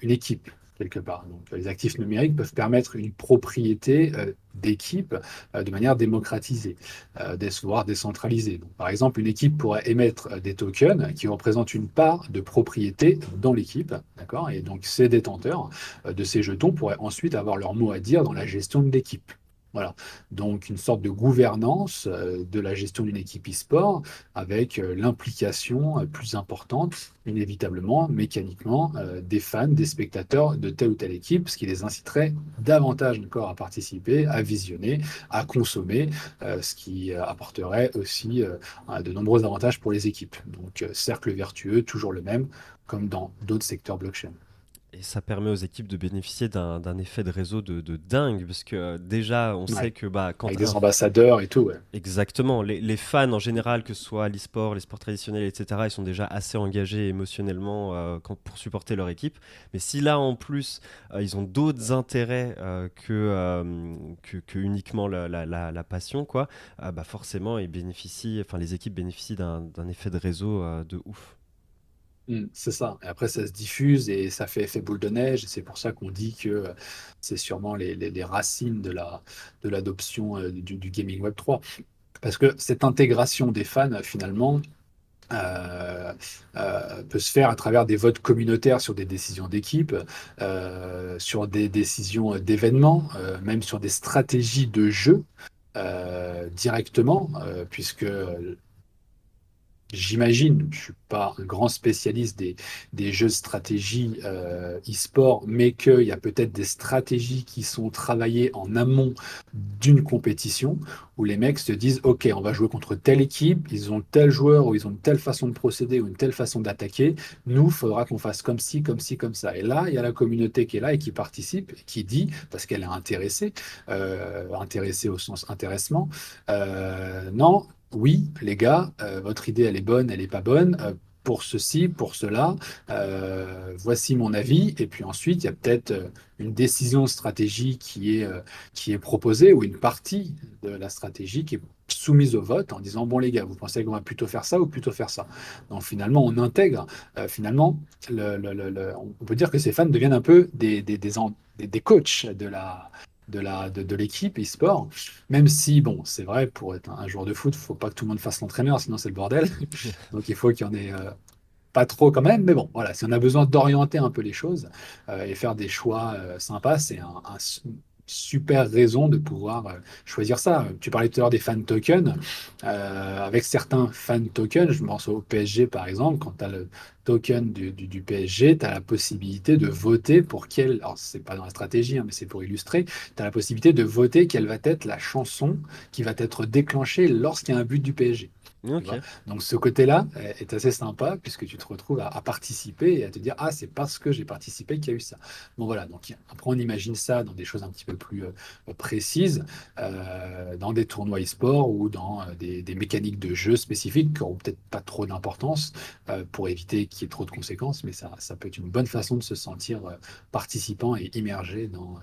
une équipe quelque part. Donc, les actifs numériques peuvent permettre une propriété euh, d'équipe euh, de manière démocratisée, euh, voire décentralisée. Par exemple, une équipe pourrait émettre des tokens qui représentent une part de propriété dans l'équipe, d'accord? Et donc, ces détenteurs de ces jetons pourraient ensuite avoir leur mot à dire dans la gestion de l'équipe. Voilà. Donc une sorte de gouvernance euh, de la gestion d'une équipe e-sport avec euh, l'implication euh, plus importante, inévitablement, mécaniquement, des fans, des spectateurs de telle ou telle équipe, ce qui les inciterait davantage encore à participer, à visionner, à consommer, ce qui apporterait aussi de nombreux avantages pour les équipes. Donc cercle vertueux, toujours le même, comme dans d'autres secteurs blockchain. Et ça permet aux équipes de bénéficier d'un effet de réseau de, dingue, parce que euh, déjà, on sait que bah, quand. Avec des ambassadeurs et tout, ouais. Exactement. Les, fans en général, que ce soit l'e-sport, les sports traditionnels, etc., ils sont déjà assez engagés émotionnellement euh, pour supporter leur équipe. Mais si là, en plus, euh, ils ont d'autres intérêts que, que, uniquement la, la, passion, quoi, bah forcément, ils bénéficient, enfin, les équipes bénéficient d'un effet de réseau de ouf. Mmh, c'est ça. Après, ça se diffuse et ça fait effet boule de neige. C'est pour ça qu'on dit que c'est sûrement les, racines de la, de l'adoption euh, du, gaming Web 3. Parce que cette intégration des fans, finalement, euh, euh, peut se faire à travers des votes communautaires sur des décisions d'équipe, sur des décisions d'événements, même sur des stratégies de jeu directement, puisque j'imagine, je ne suis pas un grand spécialiste des, jeux de stratégie euh, e-sport, mais qu'il y a peut-être des stratégies qui sont travaillées en amont d'une compétition où les mecs se disent Ok, on va jouer contre telle équipe, ils ont tel joueur ou ils ont une telle façon de procéder ou une telle façon d'attaquer. Nous, il faudra qu'on fasse comme ci, comme ci, comme ça. Et là, il y a la communauté qui est là et qui participe, et qui dit, parce qu'elle est intéressée, euh, intéressée au sens intéressement, euh, non, oui, les gars, euh, votre idée, elle est bonne, elle n'est pas bonne. Euh, pour ceci, pour cela, euh, voici mon avis. Et puis ensuite, il y a peut-être une décision stratégique qui est, proposée ou une partie de la stratégie qui est soumise au vote en disant bon les gars vous pensez qu'on va plutôt faire ça ou plutôt faire ça? Donc finalement on intègre finalement on peut dire que ces fans deviennent un peu des, des, des coachs de la de la de, l'équipe e-sport même si bon c'est vrai pour être un, joueur de foot il faut pas que tout le monde fasse l'entraîneur sinon c'est le bordel. Donc il faut qu'il y en ait euh, pas trop quand même mais bon voilà si on a besoin d'orienter un peu les choses euh, et faire des choix euh, sympas c'est un, super raison de pouvoir choisir ça. Tu parlais tout à l'heure des fan tokens. avec certains fan tokens, je pense au PSG par exemple, quand tu as le, token du, PSG, tu as la possibilité de voter pour quelle, alors c'est pas dans la stratégie, hein, mais c'est pour illustrer, tu as la possibilité de voter quelle va être la chanson qui va être déclenchée lorsqu'il y a un but du PSG. Donc ce côté-là est assez sympa puisque tu te retrouves à, participer et à te dire ah c'est parce que j'ai participé qu'il y a eu ça. Bon voilà donc après on imagine ça dans des choses un petit peu plus euh, précises, euh, dans des tournois e-sport ou dans euh, des, mécaniques de jeu spécifiques qui n'auront peut-être pas trop d'importance pour éviter qu'il y ait trop de conséquences, mais ça, ça peut être une bonne façon de se sentir participant et immergé dans,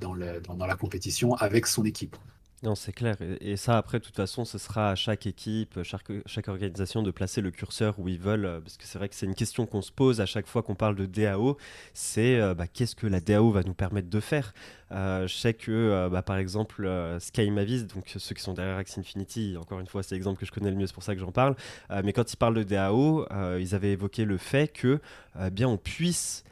dans, le, dans la compétition avec son équipe. Non, c'est clair. Et, ça, après, de toute façon, ce sera à chaque équipe, chaque, organisation de placer le curseur où ils veulent. Euh, parce que c'est vrai que c'est une question qu'on se pose à chaque fois qu'on parle de DAO. C'est euh, bah, qu'est-ce que la DAO va nous permettre de faire? Euh, Je sais que, bah, par exemple, Sky Mavis, donc ceux qui sont derrière Axie Infinity, encore une fois, c'est l'exemple que je connais le mieux, c'est pour ça que j'en parle. mais quand ils parlent de DAO, ils avaient évoqué le fait que, bien, on puisse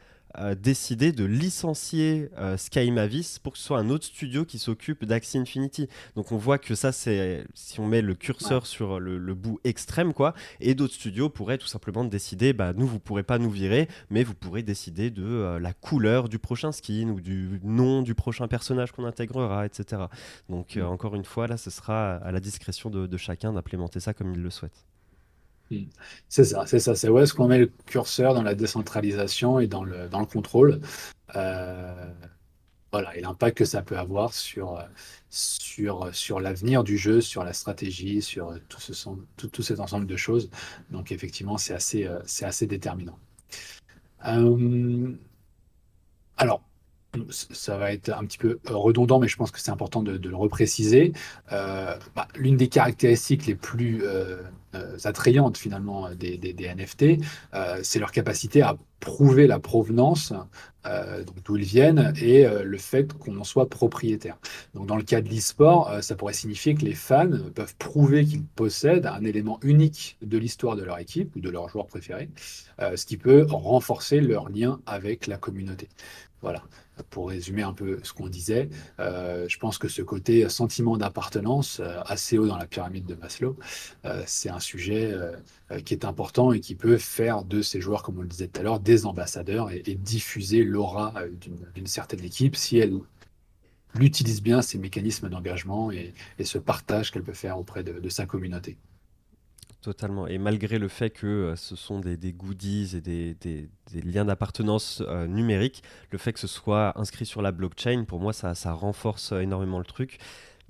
décidé de licencier euh, Sky Mavis pour que ce soit un autre studio qui s'occupe d'Axie Infinity. Donc on voit que ça, c'est si on met le curseur sur le, bout extrême, quoi, et d'autres studios pourraient tout simplement décider, bah, nous, vous pourrez pas nous virer, mais vous pourrez décider de euh, la couleur du prochain skin ou du nom du prochain personnage qu'on intégrera, etc. Donc euh, encore une fois, là, ce sera à la discrétion de, de chacun d'implémenter ça comme il le souhaite. C'est ça, c'est ça. C'est où est-ce qu'on met le curseur dans la décentralisation et dans le, dans le contrôle. Euh, voilà, et l'impact que ça peut avoir sur, sur, sur l'avenir du jeu, sur la stratégie, sur tout, ce, tout, tout cet ensemble de choses. Donc effectivement, c'est assez, euh, assez déterminant. Euh, alors, ça va être un petit peu redondant, mais je pense que c'est important de, le repréciser. Bah, l'une des caractéristiques les plus euh, attrayantes finalement des, NFT, euh, c'est leur capacité à prouver la provenance, euh, d'où ils viennent, et le fait qu'on en soit propriétaire. Donc dans le cas de l'e-sport, ça pourrait signifier que les fans peuvent prouver qu'ils possèdent un élément unique de l'histoire de leur équipe ou de leur joueur préféré, ce qui peut renforcer leur lien avec la communauté. Voilà, pour résumer un peu ce qu'on disait, je pense que ce côté sentiment d'appartenance assez haut dans la pyramide de Maslow, c'est un sujet euh, euh, qui est important et qui peut faire de ces joueurs, comme on le disait tout à l'heure, des ambassadeurs et, diffuser l'aura euh, d'une certaine équipe si elle utilise bien ces mécanismes d'engagement et, ce partage qu'elle peut faire auprès de, sa communauté. Totalement. Et malgré le fait que ce sont des, goodies et des, liens d'appartenance numériques, le fait que ce soit inscrit sur la blockchain, pour moi, ça, ça renforce énormément le truc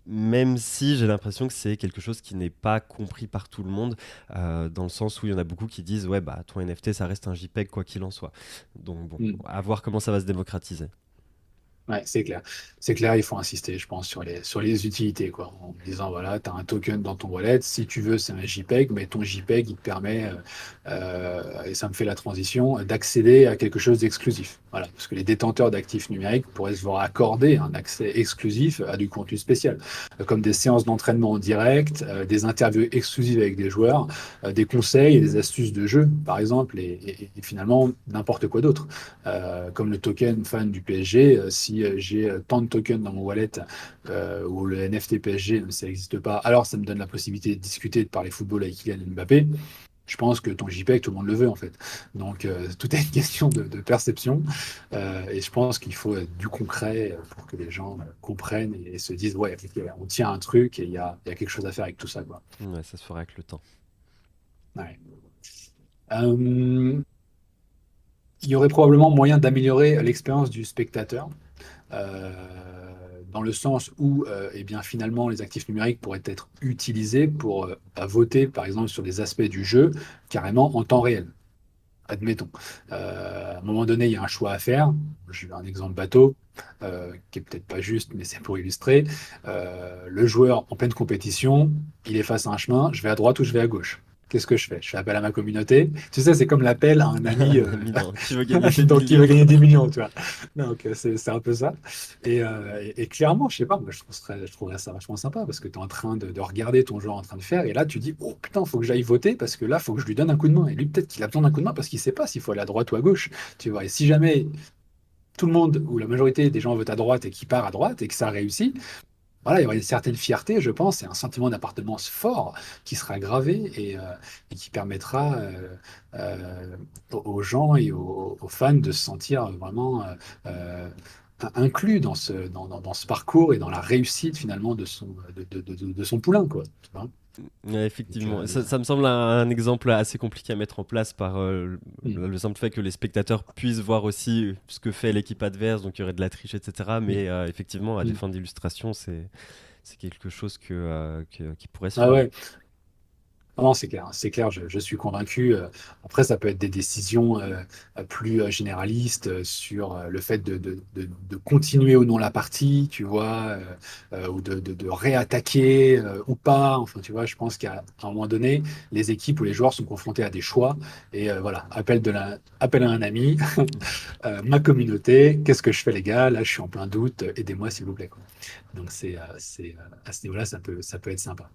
même si j'ai l'impression que c'est quelque chose qui n'est pas compris par tout le monde, euh, dans le sens où il y en a beaucoup qui disent ouais bah ton NFT ça reste un JPEG quoi qu'il en soit. Donc bon, mm. à voir comment ça va se démocratiser. Ouais, c'est clair. C'est clair, il faut insister, je pense, sur les, sur les utilités, quoi. En disant, voilà, tu as un token dans ton wallet. Si tu veux, c'est un JPEG, mais ton JPEG, il te permet, euh, euh, et ça me fait la transition, d'accéder à quelque chose d'exclusif. Voilà. Parce que les détenteurs d'actifs numériques pourraient se voir accorder un accès exclusif à du contenu spécial, euh, comme des séances d'entraînement en direct, des interviews exclusives avec des joueurs, des conseils et des astuces de jeu, par exemple, et, et finalement, n'importe quoi d'autre. comme le token fan du PSG, si euh, j'ai euh, tant de tokens dans mon wallet euh, ou le NFT PSG, ça n'existe pas, alors ça me donne la possibilité de discuter, de parler football avec Kylian Mbappé je pense que ton JPEG, tout le monde le veut en fait. Donc tout est une question de, perception. et je pense qu'il faut du concret pour que les gens comprennent et, se disent ouais, on tient un truc et il y a, quelque chose à faire avec tout ça. Quoi. Ouais, ça se fera avec le temps. il y aurait probablement moyen d'améliorer l'expérience du spectateur. Euh, dans le sens où euh, eh bien, finalement les actifs numériques pourraient être utilisés pour euh, voter par exemple sur des aspects du jeu carrément en temps réel. Admettons. à un moment donné, il y a un choix à faire. Je vais un exemple bateau, qui est peut-être pas juste, mais c'est pour illustrer. le joueur en pleine compétition, il est face à un chemin, je vais à droite ou je vais à gauche qu'est-ce que je fais? Je fais appel à ma communauté. Tu sais, c'est comme l'appel à un ami euh, qui, veut gagner donc, qui veut gagner des millions. Tu vois. Donc, euh, c'est un peu ça. Euh, et, et, clairement, je sais pas, moi, je, trouverais, je trouverais ça vachement sympa parce que tu es en train de, regarder ton joueur en train de faire. Et là, tu dis, oh putain, faut que j'aille voter parce que là, faut que je lui donne un coup de main. Et lui, peut-être qu'il a besoin d'un coup de main parce qu'il sait pas s'il faut aller à droite ou à gauche. Tu vois. Et si jamais tout le monde ou la majorité des gens votent à droite et qui part à droite et que ça réussit, voilà, il y aura une certaine fierté, je pense, et un sentiment d'appartenance fort qui sera gravé et, euh, qui permettra euh, euh, aux gens et aux, fans de se sentir vraiment inclus dans ce, dans, ce parcours et dans la réussite finalement de son, de, de, son poulain. Quoi, effectivement, euh, ça, me semble un, exemple assez compliqué à mettre en place par euh, le simple fait que les spectateurs puissent voir aussi ce que fait l'équipe adverse, donc il y aurait de la triche, etc. Mais euh, effectivement, à des fins d'illustration, c'est quelque chose que, qui pourrait se ah faire. Non, c'est clair, c'est clair, je, suis convaincu. Euh, après, ça peut être des décisions euh, plus euh, généralistes sur le fait de, continuer ou non la partie, tu vois, ou de, réattaquer ou pas. Enfin, tu vois, je pense qu'à un moment donné, les équipes ou les joueurs sont confrontés à des choix. Et voilà, appel, à un ami, ma communauté, qu'est-ce que je fais, les gars? Là, je suis en plein doute, aidez-moi, s'il vous plaît. Donc, c'est, à ce niveau-là, ça peut être sympa.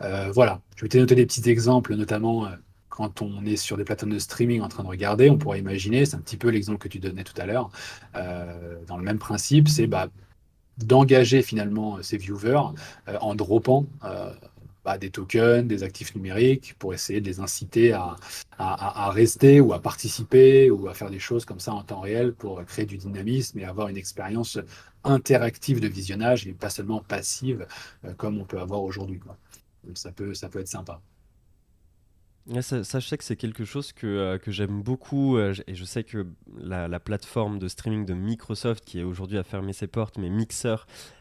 Euh, voilà, je vais te noter des petits exemples, notamment euh, quand on est sur des plateformes de streaming en train de regarder, on pourrait imaginer, c'est un petit peu l'exemple que tu donnais tout à l'heure, euh, dans le même principe, c'est bah, d'engager finalement ces viewers en droppant bah, des tokens, des actifs numériques pour essayer de les inciter à, rester ou à participer ou à faire des choses comme ça en temps réel pour créer du dynamisme et avoir une expérience interactive de visionnage et pas seulement passive comme on peut avoir aujourd'hui ça peut être sympa. Ça, que c'est quelque chose que, euh, j'aime beaucoup euh, et je sais que la, la, plateforme de streaming de Microsoft qui est aujourd'hui a fermé ses portes, mais Mixer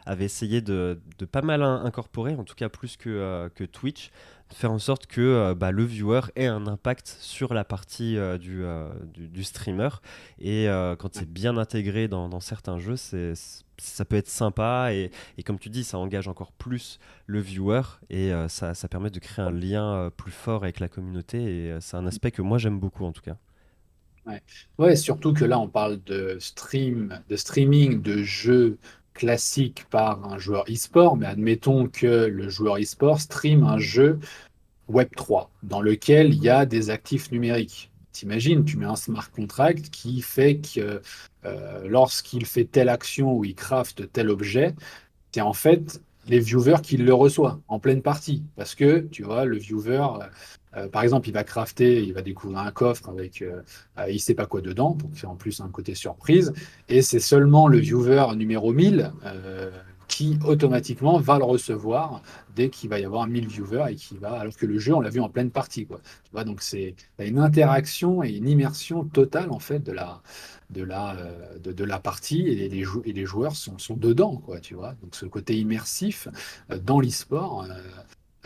avait essayé de, pas mal incorporer, en tout cas plus que, euh, que Twitch, faire en sorte que bah, le viewer ait un impact sur la partie du, du, du, streamer et quand c'est bien intégré dans, certains jeux, c'est ça peut être sympa et, et, comme tu dis, ça engage encore plus le viewer et euh, ça, ça, permet de créer un lien euh, plus fort avec la communauté et euh, c'est un aspect que moi j'aime beaucoup en tout cas. Ouais. ouais. surtout que là on parle de stream, de streaming de jeux classiques par un joueur e-sport, mais admettons que le joueur e-sport stream un jeu Web3 dans lequel il y a des actifs numériques. T'imagines, tu mets un smart contract qui fait que euh, lorsqu'il fait telle action ou il craft tel objet, c'est en fait les viewers qui le reçoivent en pleine partie. Parce que, tu vois, le viewer, euh, euh, par exemple, il va crafter, il va découvrir un coffre avec il sait pas quoi dedans, donc c'est en plus un côté surprise. Et c'est seulement le viewer numéro 1000 qui automatiquement va le recevoir dès qu'il va y avoir 1000 viewers et qui va, alors que le jeu, on l'a vu en pleine partie. Quoi. Tu vois, donc c'est une interaction et une immersion totale en fait de la, de la, euh, de, la partie et les, joueurs sont, dedans. Quoi, tu vois. Donc ce côté immersif euh, dans l'e-sport.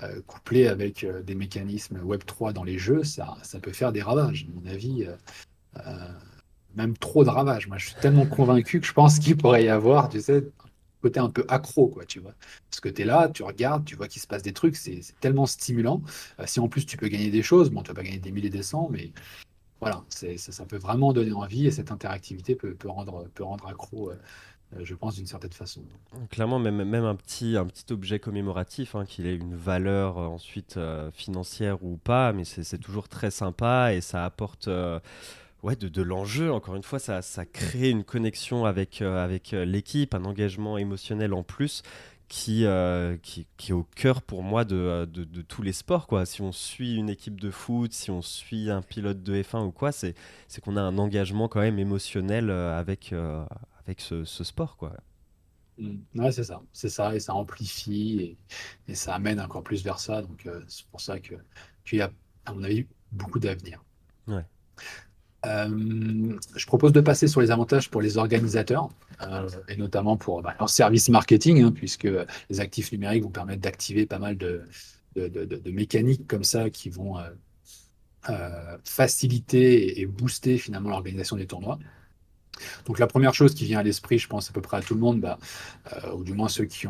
Euh, couplé avec des mécanismes Web3 dans les jeux, ça, ça peut faire des ravages. À mon avis, même trop de ravages. Moi, je suis tellement convaincu que je pense qu'il pourrait y avoir, tu sais, côté un peu accro, quoi, tu vois. Parce que tu es là, tu regardes, tu vois qu'il se passe des trucs, c'est tellement stimulant. Euh, si en plus tu peux gagner des choses, bon, tu vas pas gagner des milliers des cents, mais voilà, ça, ça, peut vraiment donner envie et cette interactivité peut rendre, peut rendre accro. Euh, euh, je pense d'une certaine façon. Clairement, même, même un, petit, un petit objet commémoratif, hein, qu'il ait une valeur ensuite financière ou pas, mais c'est toujours très sympa et ça apporte ouais, de, l'enjeu. Encore une fois, ça, ça crée une connexion avec, euh, avec euh, l'équipe, un engagement émotionnel en plus qui, euh, qui, est au cœur pour moi de, de, de, tous les sports. Quoi. Si on suit une équipe de foot, si on suit un pilote de F1 ou quoi, c'est qu'on a un engagement quand même émotionnel avec, avec ce, ce, sport. Quoi. Mmh. Ouais, c'est ça, c'est ça, et ça amplifie et, et, ça amène encore plus vers ça. Donc c'est pour ça que qu'il y a, à mon avis, beaucoup d'avenir. Ouais. Euh, je propose de passer sur les avantages pour les organisateurs, euh, et notamment pour bah, leur service marketing, hein, puisque les actifs numériques vont permettre d'activer pas mal de, de, mécaniques comme ça qui vont euh, faciliter et booster finalement l'organisation des tournois. Donc la première chose qui vient à l'esprit, je pense à peu près à tout le monde, bah, ou du moins ceux qui,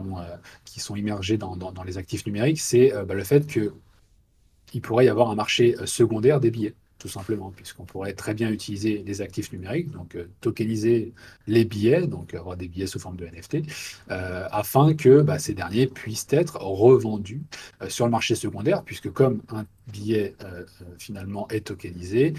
qui sont immergés dans, les actifs numériques, c'est bah, le fait qu'il pourrait y avoir un marché secondaire des billets tout simplement, puisqu'on pourrait très bien utiliser les actifs numériques, donc euh, tokeniser les billets, donc avoir des billets sous forme de NFT, euh, afin que bah, ces derniers puissent être revendus euh, sur le marché secondaire, puisque comme un billet finalement est tokenisé,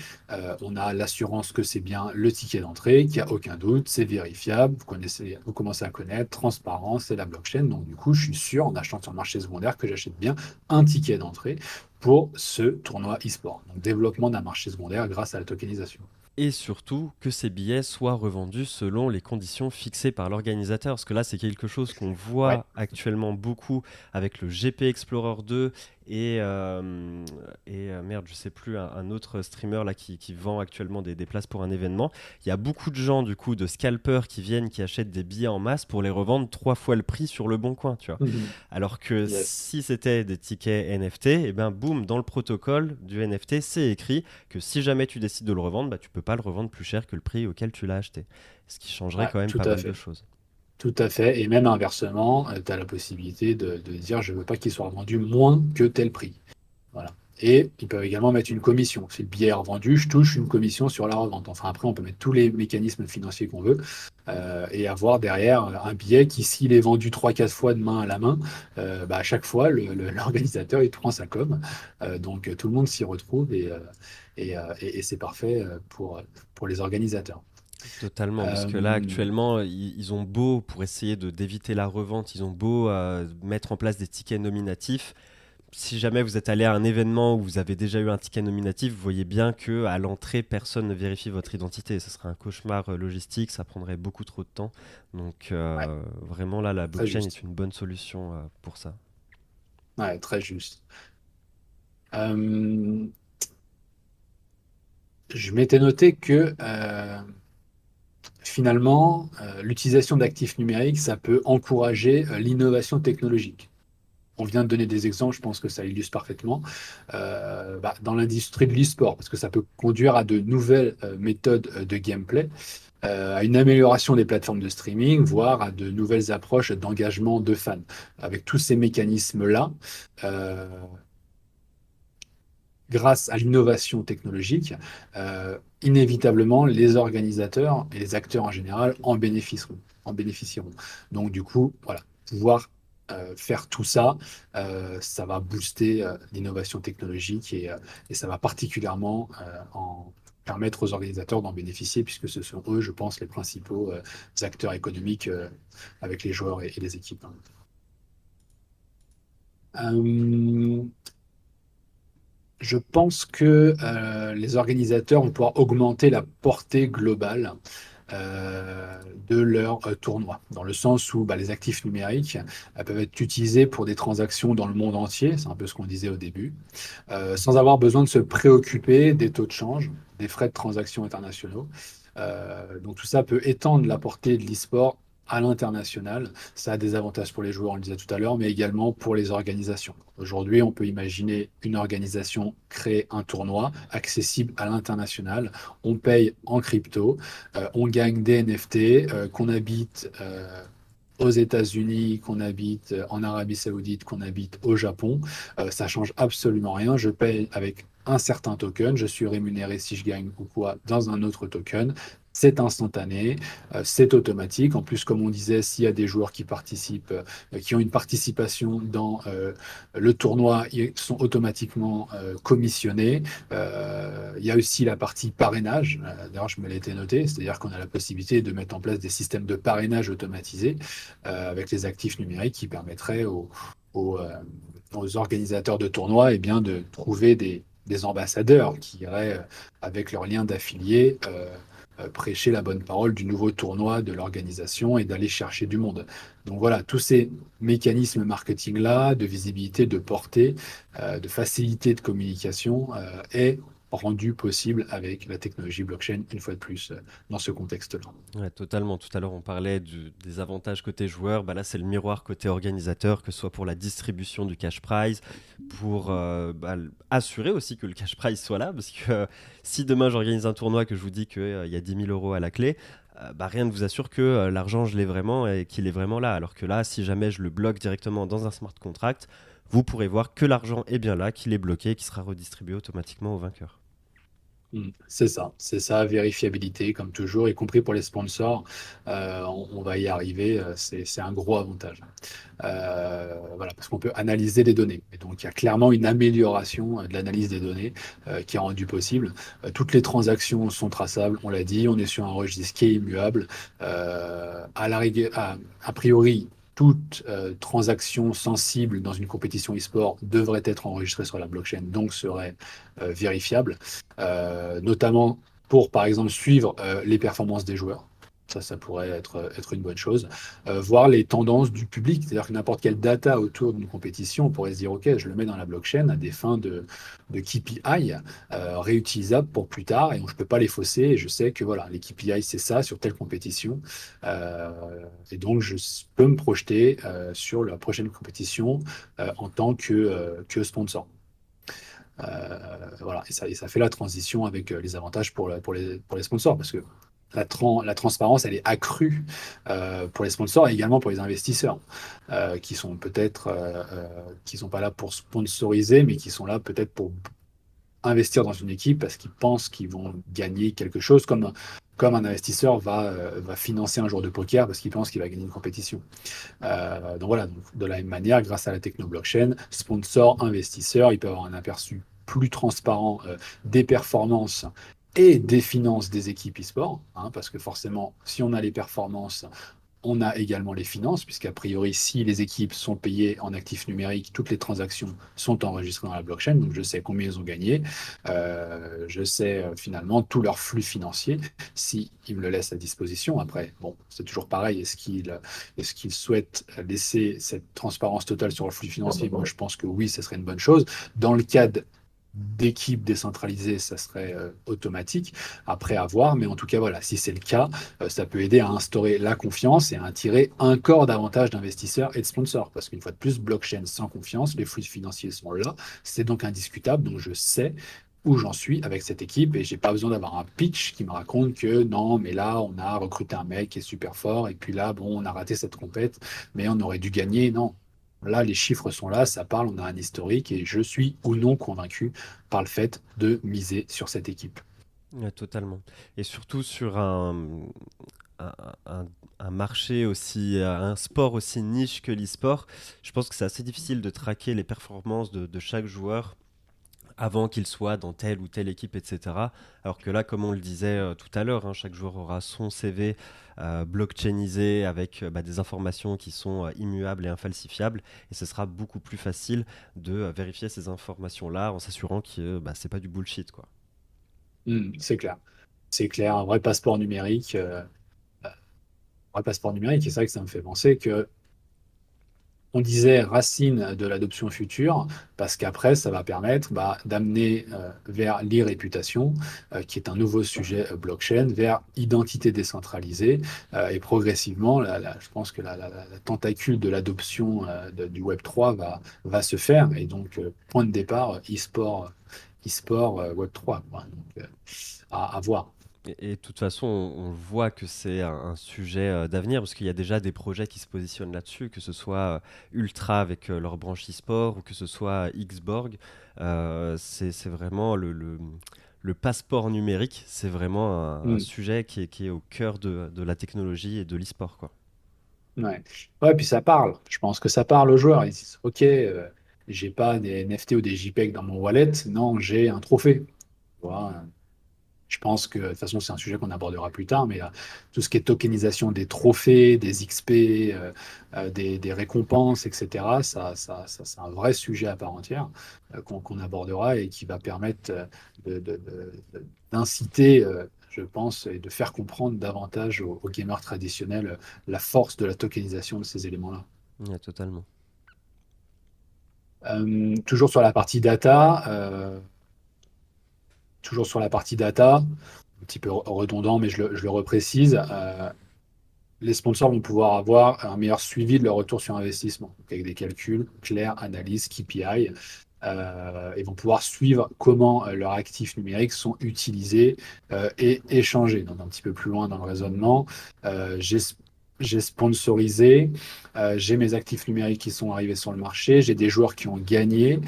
on a l'assurance que c'est bien le ticket d'entrée, qu'il n'y a aucun doute, c'est vérifiable, vous, connaissez, vous commencez à connaître, transparence, c'est la blockchain, donc du coup je suis sûr en achetant sur le marché secondaire que j'achète bien un ticket d'entrée pour ce tournoi e-sport. Donc développement d'un marché secondaire grâce à la tokenisation et surtout que ces billets soient revendus selon les conditions fixées par l'organisateur. Parce que là, c'est quelque chose qu'on voit actuellement beaucoup avec le GP Explorer 2 et, euh, et euh, merde, je sais plus, un, autre streamer là qui, qui vend actuellement des, des, places pour un événement. Il y a beaucoup de gens, du coup, de scalpers qui viennent, qui achètent des billets en masse pour les revendre trois fois le prix sur le bon coin, tu vois. Mhm. Alors que si c'était des tickets NFT, et eh ben boum, dans le protocole du NFT, c'est écrit que si jamais tu décides de le revendre, bah, tu peux pas le revendre plus cher que le prix auquel tu l'as acheté. Ce qui changerait quand même pas mal de choses. Tout à fait. Et même inversement, euh, tu as la possibilité de, dire je ne veux pas qu'il soit vendu moins que tel prix. Voilà. Et ils peuvent également mettre une commission. Si le billet est revendu, je touche une commission sur la revente. Enfin, après, on peut mettre tous les mécanismes financiers qu'on veut euh, et avoir derrière un billet qui, s'il est vendu 3-4 fois de main à la main, euh, bah, à chaque fois, l'organisateur, il prend sa com. donc, tout le monde s'y retrouve et, c'est parfait pour les organisateurs. Totalement, parce que là euh, actuellement, ils, ont beau, pour essayer d'éviter la revente, ils ont beau euh, mettre en place des tickets nominatifs. Si jamais vous êtes allé à un événement où vous avez déjà eu un ticket nominatif, vous voyez bien que à l'entrée, personne ne vérifie votre identité. Ce serait un cauchemar euh, logistique, ça prendrait beaucoup trop de temps. Donc vraiment là, la blockchain est une bonne solution pour ça. Ouais, très juste. Je m'étais noté que finalement, euh, l'utilisation d'actifs numériques, ça peut encourager euh, l'innovation technologique. On vient de donner des exemples, je pense que ça illustre parfaitement, euh, bah, dans l'industrie de l'e-sport, parce que ça peut conduire à de nouvelles méthodes de gameplay, à une amélioration des plateformes de streaming, voire à de nouvelles approches d'engagement de fans. Avec tous ces mécanismes-là, grâce à l'innovation technologique, euh, inévitablement, les organisateurs et les acteurs en général en bénéficieront. Donc, du coup, voilà, pouvoir euh, faire tout ça, euh, ça va booster l'innovation technologique et, ça va particulièrement en permettre aux organisateurs d'en bénéficier, puisque ce sont eux, je pense, les principaux acteurs économiques avec les joueurs et, et les équipes. Je pense que euh, les organisateurs vont pouvoir augmenter la portée globale euh, de leur euh, tournoi, dans le sens où bah, les actifs numériques peuvent être utilisés pour des transactions dans le monde entier, c'est un peu ce qu'on disait au début, sans avoir besoin de se préoccuper des taux de change, des frais de transaction internationaux. donc tout ça peut étendre la portée de l'e-sport à l'international, ça a des avantages pour les joueurs, on le disait tout à l'heure, mais également pour les organisations. Aujourd'hui, on peut imaginer une organisation créer un tournoi accessible à l'international. On paye en crypto, euh, on gagne des NFT, euh, qu'on habite euh, aux États-Unis, qu'on habite en Arabie Saoudite, qu'on habite au Japon. ça change absolument rien. Je paye avec un certain token, je suis rémunéré si je gagne ou quoi dans un autre token c'est instantané, euh, c'est automatique. En plus, comme on disait, s'il y a des joueurs qui participent, euh, qui ont une participation dans euh, le tournoi, ils sont automatiquement commissionnés. il y a aussi la partie parrainage. D'ailleurs, je me l'ai été noté, c'est-à-dire qu'on a la possibilité de mettre en place des systèmes de parrainage automatisés avec les actifs numériques qui permettraient aux, organisateurs de tournois eh bien, de trouver des, des ambassadeurs qui iraient, avec leurs liens d'affiliés, prêcher la bonne parole du nouveau tournoi de l'organisation et d'aller chercher du monde. Donc voilà, tous ces mécanismes marketing-là, de visibilité, de portée, euh, de facilité de communication, euh, est rendu possible avec la technologie blockchain, une fois de plus, euh, dans ce contexte-là. Ouais, totalement. Tout à l'heure, on parlait des avantages côté joueur. Bah là, c'est le miroir côté organisateur, que ce soit pour la distribution du cash prize, pour euh, bah, assurer aussi que le cash prize soit là. Parce que euh, si demain, j'organise un tournoi que je vous dis qu'il y a 10 000 euros à la clé, bah, rien ne vous assure que l'argent, je l'ai vraiment et qu'il est vraiment là. Alors que là, si jamais je le bloque directement dans un smart contract, vous pourrez voir que l'argent est bien là, qu'il est bloqué et qu'il sera redistribué automatiquement au vainqueur. Mm. C'est ça, c'est ça, vérifiabilité, comme toujours, y compris pour les sponsors. Euh, on, va y arriver, euh, c'est un gros avantage. Euh, voilà, parce qu'on peut analyser les données. Et donc, il y a clairement une amélioration de l'analyse des données qui est rendue possible. toutes les transactions sont traçables, on l'a dit, on est sur un registre qui est immuable. à a priori, toute euh, transaction sensible dans une compétition e-sport devrait être enregistrée sur la blockchain, donc serait euh, vérifiable, euh, notamment pour, par exemple, suivre les performances des joueurs. Ça, ça pourrait être, être une bonne chose. Euh, voir les tendances du public, c'est-à-dire que n'importe quelle data autour d'une compétition, on pourrait se dire, OK, je le mets dans la blockchain à des fins de, de KPI euh, réutilisables pour plus tard et je ne peux pas les fausser. Et je sais que voilà, les KPI, c'est ça sur telle compétition. Euh, et donc, je peux me projeter sur la prochaine compétition en tant que, que sponsor. voilà, et ça, ça, fait la transition avec les avantages pour, pour, les, pour les sponsors, parce que la, transparence, elle est accrue euh, pour les sponsors et également pour les investisseurs, euh, qui sont peut-être, euh, qui sont pas là pour sponsoriser, mais qui sont là peut-être pour investir dans une équipe parce qu'ils pensent qu'ils vont gagner quelque chose, comme, comme un investisseur va, va financer un jour de poker parce qu'il pense qu'il va gagner une compétition. donc voilà, de la même manière, grâce à la techno blockchain, sponsor, investisseur, il peut avoir un aperçu plus transparent des performances et des finances des équipes e-sport, hein, parce que forcément, si on a les performances, on a également les finances, puisqu'a priori, si les équipes sont payées en actifs numériques, toutes les transactions sont enregistrées dans la blockchain, donc je sais combien ils ont gagné, euh, je sais euh, finalement tout leur flux financier, s'ils me le laissent à disposition. Après, bon, c'est toujours pareil, est-ce qu'ils est qu'ils souhaitent laisser cette transparence totale sur le flux financier? Moi, je pense que oui, ce serait une bonne chose. Dans le cadre d'équipes décentralisées, ça serait euh, automatique. Après à voir, mais en tout cas, voilà, si c'est le cas, euh, ça peut aider à instaurer la confiance et à attirer encore davantage d'investisseurs et de sponsors. Parce qu'une fois de plus, blockchain sans confiance, les flux financiers sont là, c'est donc indiscutable. Donc je sais où j'en suis avec cette équipe et j'ai pas besoin d'avoir un pitch qui me raconte que non, mais là, on a recruté un mec qui est super fort et puis là, bon, on a raté cette compète, mais on aurait dû gagner. Non, Là, les chiffres sont là, ça parle, on a un historique et je suis ou non convaincu par le fait de miser sur cette équipe. totalement. Et surtout sur un, un, marché aussi, un sport aussi niche que l'e-sport, je pense que c'est assez difficile de traquer les performances de chaque joueur avant qu'il soit dans telle ou telle équipe, etc. Alors que là, comme on le disait euh, tout à l'heure, hein, chaque joueur aura son CV euh, blockchainisé avec euh, bah, des informations qui sont immuables et infalsifiables, et ce sera beaucoup plus facile de vérifier ces informations-là en s'assurant que bah, c'est pas du bullshit, quoi. Mmh, c'est clair, c'est clair, un vrai passeport numérique, un vrai passeport numérique. Et c'est vrai que ça me fait penser que on disait racine de l'adoption future, parce qu'après, ça va permettre bah, d'amener euh, vers l'e-réputation, euh, qui est un nouveau sujet euh, blockchain, vers identité décentralisée. et progressivement, je pense que la, tentacule de l'adoption du Web3 va, va se faire. Et donc, point de départ, e-sport, e-sport Web3. Donc, à, à voir. Et, de toute façon, on, voit que c'est un, sujet euh, d'avenir parce qu'il y a déjà des projets qui se positionnent là-dessus, que ce soit euh, Ultra avec euh, leur branche e-sport ou que ce soit Xborg. c'est vraiment le, le, passeport numérique, c'est vraiment un, mm. sujet qui est, qui est, au cœur de, de la technologie et de l'e-sport. Quoi. Ouais. ouais, puis ça parle. Je pense que ça parle aux joueurs. Ils disent Ok, j'ai pas des NFT ou des JPEG dans mon wallet. Non, j'ai un trophée. Voilà je pense que de toute façon, c'est un sujet qu'on abordera plus tard, mais euh, tout ce qui est tokenisation des trophées, des XP, euh, euh, des, récompenses, etc., ça, ça, c'est un vrai sujet à part entière qu'on abordera et qui va permettre d'inciter, je pense, et de faire comprendre davantage aux, gamers traditionnels la force de la tokenisation de ces éléments-là. Totalement. toujours sur la partie data toujours sur la partie data, un petit peu redondant, mais je le, reprécise, euh, les sponsors vont pouvoir avoir un meilleur suivi de leur retour sur investissement, avec des calculs clairs, analyses, KPI, euh, et vont pouvoir suivre comment euh, leurs actifs numériques sont utilisés et échangés. Donc un petit peu plus loin dans le raisonnement, j'ai sponsorisé, j'ai mes actifs numériques qui sont arrivés sur le marché, j'ai des joueurs qui ont gagné,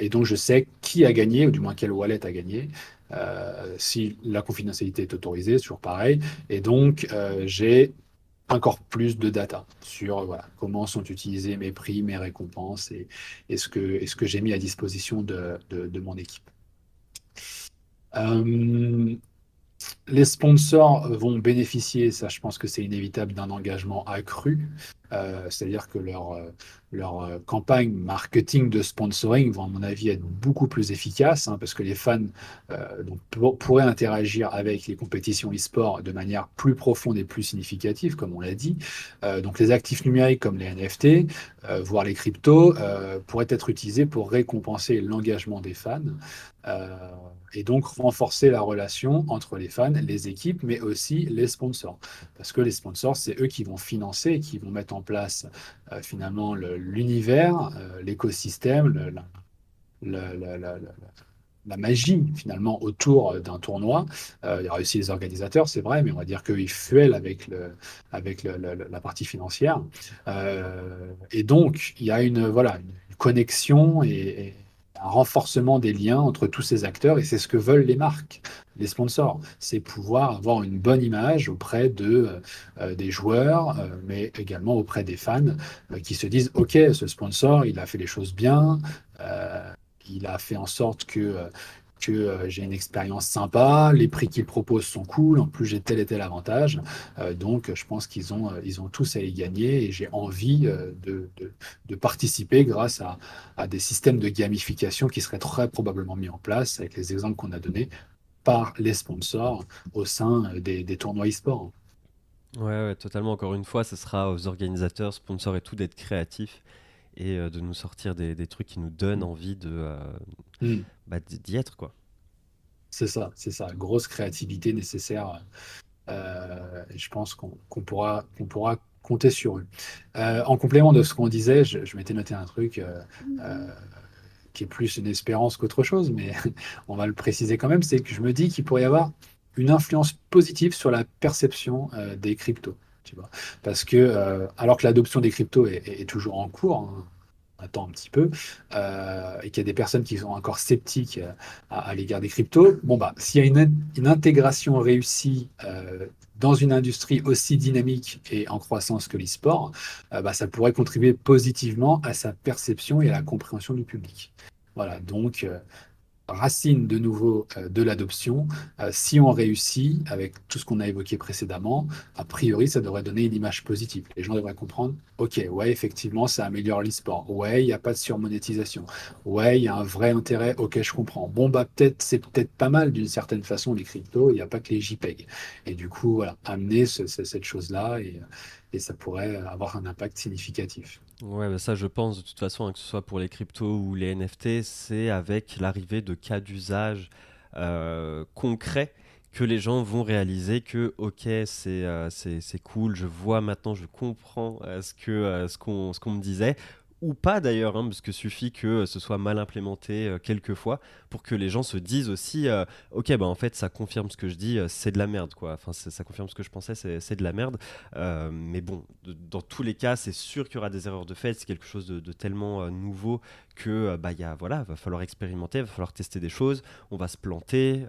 et donc je sais qui a gagné, ou du moins quel wallet a gagné. Euh, si la confidentialité est autorisée, toujours pareil. Et donc, euh, j'ai encore plus de data sur voilà, comment sont utilisés mes prix, mes récompenses et, ce que, que j'ai mis à disposition de, de, mon équipe. Les sponsors vont bénéficier, ça je pense que c'est inévitable, d'un engagement accru. Euh, c'est-à-dire que leur, euh, leur euh, campagne marketing de sponsoring vont, à mon avis, être beaucoup plus efficace hein, parce que les fans pourraient interagir avec les compétitions e-sport de manière plus profonde et plus significative, comme on l'a dit. donc, les actifs numériques comme les NFT, voire les cryptos, pourraient être utilisés pour récompenser l'engagement des fans. et donc renforcer la relation entre les fans, les équipes, mais aussi les sponsors. Parce que les sponsors, c'est eux qui vont financer et qui vont mettre en place euh, finalement l'univers, euh, l'écosystème, la, magie finalement autour d'un tournoi. Euh, il y a aussi les organisateurs, c'est vrai, mais on va dire qu'ils fuellent avec, la partie financière. et donc, il y a une, voilà, une connexion et un renforcement des liens entre tous ces acteurs et c'est ce que veulent les marques, les sponsors. C'est pouvoir avoir une bonne image auprès de, euh, des joueurs, euh, mais également auprès des fans euh, qui se disent OK, ce sponsor, il a fait les choses bien, il a fait en sorte que que euh, j'ai une expérience sympa, les prix qu'ils proposent sont cool, en plus j'ai tel et tel avantage. Euh, donc je pense qu'ils ont, euh, ils ont tous à y gagner et j'ai envie de, de, participer grâce à, à, des systèmes de gamification qui seraient très probablement mis en place avec les exemples qu'on a donnés par les sponsors au sein des, des tournois e-sport. Ouais, ouais, totalement. Encore une fois, ce sera aux organisateurs, sponsors et tout d'être créatifs et de nous sortir des, des, trucs qui nous donnent envie de, mm. Bah, d'y être. quoi. C'est ça, c'est ça. Grosse créativité nécessaire. Euh, je pense qu'on pourra, qu'on pourra compter sur eux. Euh, en complément de ce qu'on disait, je, m'étais noté un truc euh, qui est plus une espérance qu'autre chose, mais on va le préciser quand même, c'est que je me dis qu'il pourrait y avoir une influence positive sur la perception des cryptos. Tu vois Parce que, alors que l'adoption des cryptos est, toujours en cours, hein, attend un petit peu, euh, et qu'il y a des personnes qui sont encore sceptiques euh, à, l'égard des cryptos, bon, bah, s'il y a une, une intégration réussie euh, dans une industrie aussi dynamique et en croissance que l'e-sport, bah, ça pourrait contribuer positivement à sa perception et à la compréhension du public. Voilà, donc racine de nouveau euh, de l'adoption. Euh, si on réussit avec tout ce qu'on a évoqué précédemment, a priori, ça devrait donner une image positive. Les gens devraient comprendre, ok, ouais, effectivement, ça améliore l'e-sport. Ouais, il n'y a pas de surmonétisation. Ouais, il y a un vrai intérêt. Ok, je comprends. Bon, bah peut-être, c'est peut-être pas mal d'une certaine façon les cryptos. Il n'y a pas que les JPEG. Et du coup, voilà, amener cette chose-là et et ça pourrait avoir un impact significatif. Ouais, bah ça je pense de toute façon, hein, que ce soit pour les cryptos ou les NFT, c'est avec l'arrivée de cas d'usage euh, concrets que les gens vont réaliser que ok c'est euh, cool, je vois maintenant, je comprends euh, ce que ce qu'on me disait ou pas d'ailleurs, hein, parce que suffit que ce soit mal implémenté euh, quelques fois pour que les gens se disent aussi, euh, ok, bah en fait ça confirme ce que je dis, euh, c'est de la merde quoi. Enfin, ça confirme ce que je pensais, c'est de la merde. mais bon, dans tous les cas, c'est sûr qu'il y aura des erreurs de fait. C'est quelque chose de, tellement nouveau que bah y a, voilà, va falloir expérimenter, va falloir tester des choses. On va se planter,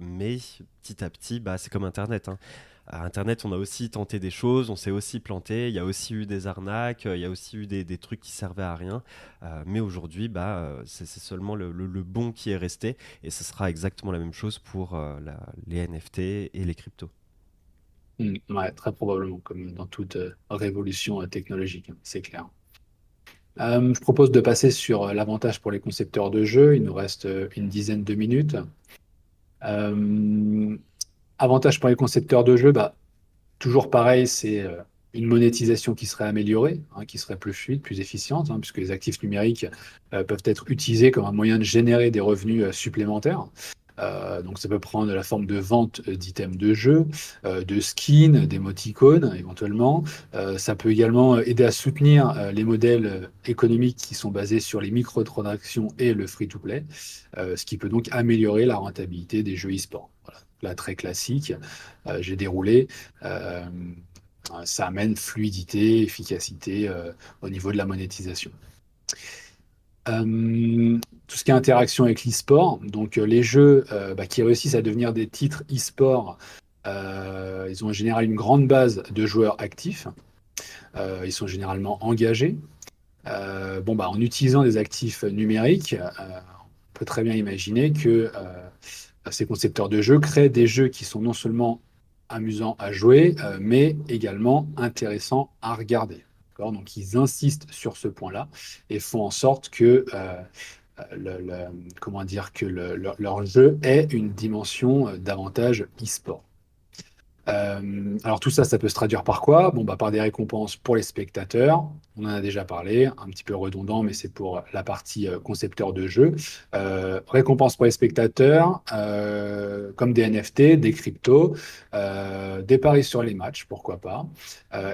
mais petit à petit, bah c'est comme Internet. Hein à Internet, on a aussi tenté des choses, on s'est aussi planté, il y a aussi eu des arnaques, il y a aussi eu des, trucs qui servaient à rien. Euh, mais aujourd'hui, bah, euh, c'est seulement le, bon qui est resté. Et ce sera exactement la même chose pour euh, les NFT et les cryptos. Ouais, très probablement, comme dans toute révolution technologique, hein, c'est clair. je propose de passer sur l'avantage pour les concepteurs de jeux. Il nous reste une dizaine de minutes. Avantage pour les concepteurs de jeux, bah, toujours pareil, c'est euh, une monétisation qui serait améliorée, hein, qui serait plus fluide, plus efficiente, hein, puisque les actifs numériques euh, peuvent être utilisés comme un moyen de générer des revenus euh, supplémentaires. donc ça peut prendre la forme de vente d'items de jeu, de skins, d'émoticônes éventuellement. ça peut également aider à soutenir les modèles économiques qui sont basés sur les microtransactions et le free-to-play, ce qui peut donc améliorer la rentabilité des jeux e-sport. Voilà très classique, euh, j'ai déroulé. Euh, ça amène fluidité, efficacité euh, au niveau de la monétisation. tout ce qui est interaction avec l'e-sport, donc les jeux bah, qui réussissent à devenir des titres e-sport, ils ont en général une grande base de joueurs actifs. ils sont généralement engagés. bon, bah, en utilisant des actifs numériques, on peut très bien imaginer que ces concepteurs de jeux créent des jeux qui sont non seulement amusants à jouer, euh, mais également intéressants à regarder. Donc ils insistent sur ce point-là et font en sorte que, euh, le, comment dire, que leur jeu ait une dimension euh, davantage e-sport. Euh, alors tout ça, ça peut se traduire par quoi? Bon, bah, par des récompenses pour les spectateurs. On en a déjà parlé, un petit peu redondant, mais c'est pour la partie euh, concepteur de jeu. Euh, récompenses pour les spectateurs, comme des NFT, des cryptos, des paris sur les matchs, pourquoi pas,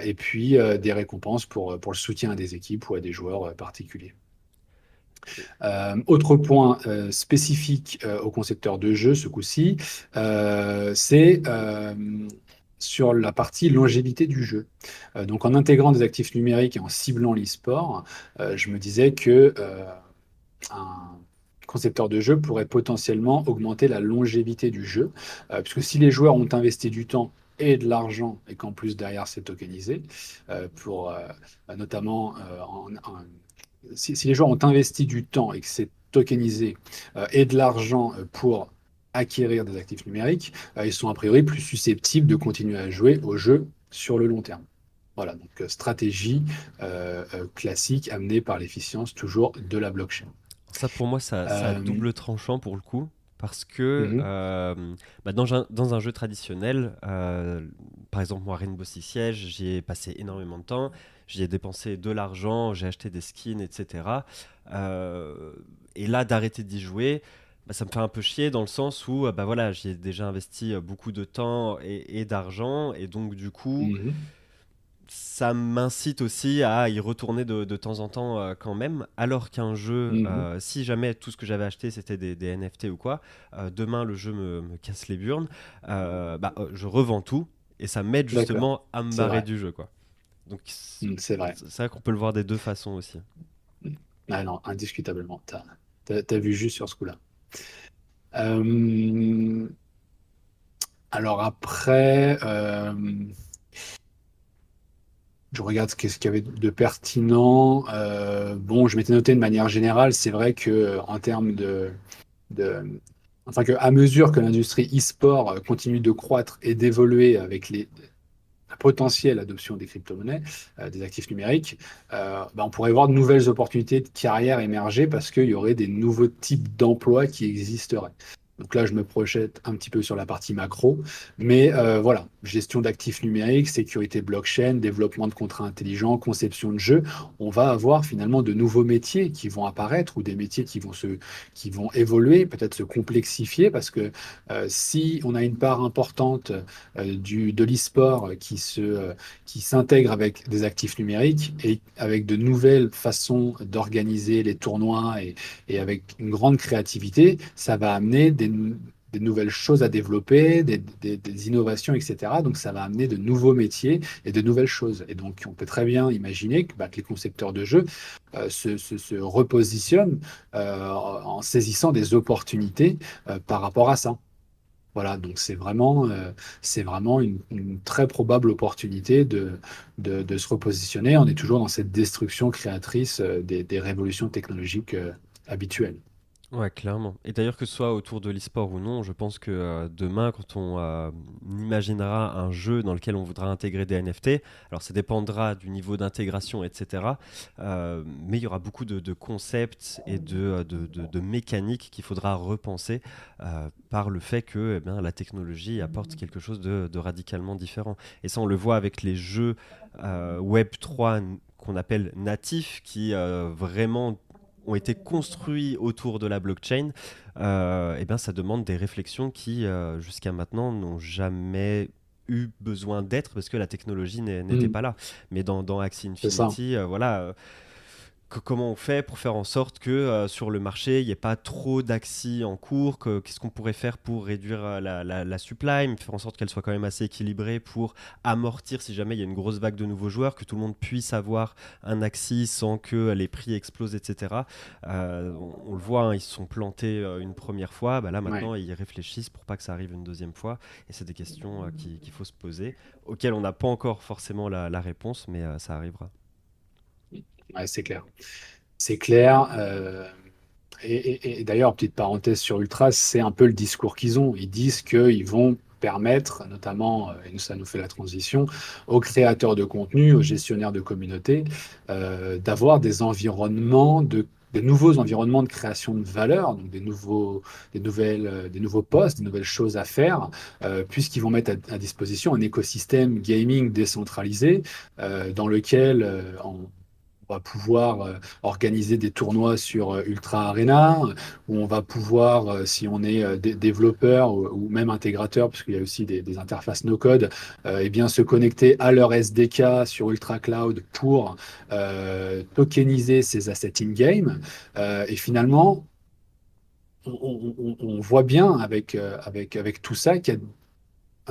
et puis des récompenses pour, pour le soutien à des équipes ou à des joueurs particuliers. Autre point spécifique aux concepteurs de jeu, ce coup-ci, c'est sur la partie longévité du jeu. Euh, donc en intégrant des actifs numériques et en ciblant l'e-sport, euh, je me disais que euh, un concepteur de jeu pourrait potentiellement augmenter la longévité du jeu, puisque si les joueurs ont investi du temps et de l'argent et qu'en plus derrière c'est tokenisé, pour notamment si, si, les joueurs ont investi du temps et que c'est tokenisé et de l'argent pour acquérir des actifs numériques, euh, ils sont a priori plus susceptibles de continuer à jouer au jeu sur le long terme. Voilà, donc euh, stratégie euh, classique amenée par l'efficience toujours de la blockchain. Ça, pour moi, ça, a double tranchant pour le coup. Parce que mhm. bah, dans, un, dans, un, jeu traditionnel, par exemple, moi, Rainbow Six Siege, j'y ai passé énormément de temps, j'y ai dépensé de l'argent, j'ai acheté des skins, etc. et là, d'arrêter d'y jouer, bah, ça me fait un peu chier dans le sens où euh, bah voilà, j'y ai déjà investi euh, beaucoup de temps et, d'argent et donc du coup mhm. ça m'incite aussi à y retourner de, de temps en temps euh, quand même alors qu'un jeu mhm. si jamais tout ce que j'avais acheté c'était des, des, NFT ou quoi demain le jeu me, me casse les burnes bah, je revends tout et ça m'aide justement à me barrer du jeu quoi. Donc mm, c'est vrai. c'est vrai qu'on peut le voir des deux façons aussi. Ah non indiscutablement. T'as as, vu juste sur ce coup là euh, alors après, euh, je regarde ce qu'il y avait de pertinent. Euh, bon, je m'étais noté de manière générale, c'est vrai que en termes de, enfin que à mesure que l'industrie e-sport continue de croître et d'évoluer avec les la potentielle adoption des crypto-monnaies, des actifs numériques, bah, on pourrait voir de nouvelles opportunités de carrière émerger parce qu'il y aurait des nouveaux types d'emplois qui existeraient. Donc là, je me projette un petit peu sur la partie macro. Mais euh, voilà, gestion d'actifs numériques, sécurité blockchain, développement de contrats intelligents, conception de jeux. On va avoir finalement de nouveaux métiers qui vont apparaître ou des métiers qui vont, se, qui vont évoluer, peut-être se complexifier parce que euh, si on a une part importante euh, du, de l'e-sport qui, se, qui s'intègre avec des actifs numériques et avec de nouvelles façons d'organiser les tournois et, et avec une grande créativité, ça va amener des des, nouvelles choses à développer, des, innovations, etc. Donc ça va amener de nouveaux métiers et de nouvelles choses. Et donc on peut très bien imaginer que, bah, les concepteurs de jeux euh, se, repositionnent euh, en saisissant des opportunités euh, par rapport à ça. Voilà, donc c'est vraiment, vraiment une, très probable opportunité de, se repositionner. On est toujours dans cette destruction créatrice des, révolutions technologiques habituelles. Ouais, clairement. Et d'ailleurs, que ce soit autour de l'e-sport ou non, je pense que euh, demain, quand on euh, imaginera un jeu dans lequel on voudra intégrer des NFT, alors ça dépendra du niveau d'intégration, etc. Euh, mais il y aura beaucoup de, concepts et de, de, mécaniques qu'il faudra repenser par le fait que eh bien, la technologie apporte quelque chose de, radicalement différent. Et ça, on le voit avec les jeux Web 3 qu'on appelle natifs, qui vraiment ont été construits autour de la blockchain, euh, eh bien, ça demande des réflexions qui, euh, jusqu'à maintenant, n'ont jamais eu besoin d'être parce que la technologie n'était mm. pas là. Mais dans, dans Axie Infinity, euh, comment on fait pour faire en sorte que euh, sur le marché, il n'y ait pas trop d'axis en cours Qu'est-ce qu'on pourrait faire pour réduire euh, la, la, supply, faire en sorte qu'elle soit quand même assez équilibrée pour amortir si jamais il y a une grosse vague de nouveaux joueurs, que tout le monde puisse avoir un axis sans que les prix explosent, etc. Euh, on, le voit, hein, ils se sont plantés une première fois. Bah là, maintenant, ils réfléchissent pour pas que ça arrive une deuxième fois. Et c'est des questions qu'il faut se poser, auxquelles on n'a pas encore forcément la, la réponse, mais ça arrivera c'est clair. C'est clair. Euh, et, d'ailleurs, petite parenthèse sur Ultra, c'est un peu le discours qu'ils ont. Ils disent qu'ils vont permettre, notamment, euh, et ça nous fait la transition, aux créateurs de contenu, aux gestionnaires de communauté, euh, d'avoir des environnements de des nouveaux environnements de création de valeur, donc des nouveaux, des nouvelles, des nouveaux postes, des nouvelles choses à faire, puisqu'ils vont mettre à, disposition un écosystème gaming décentralisé dans lequel, en, on va pouvoir euh, organiser des tournois sur euh, Ultra Arena, où on va pouvoir, euh, si on est développeur ou, même intégrateur, parce qu'il y a aussi des, interfaces no-code, eh bien se connecter à leur SDK sur Ultra Cloud pour tokeniser ces assets in-game. et finalement, on, voit bien avec, avec, avec tout ça qu'il y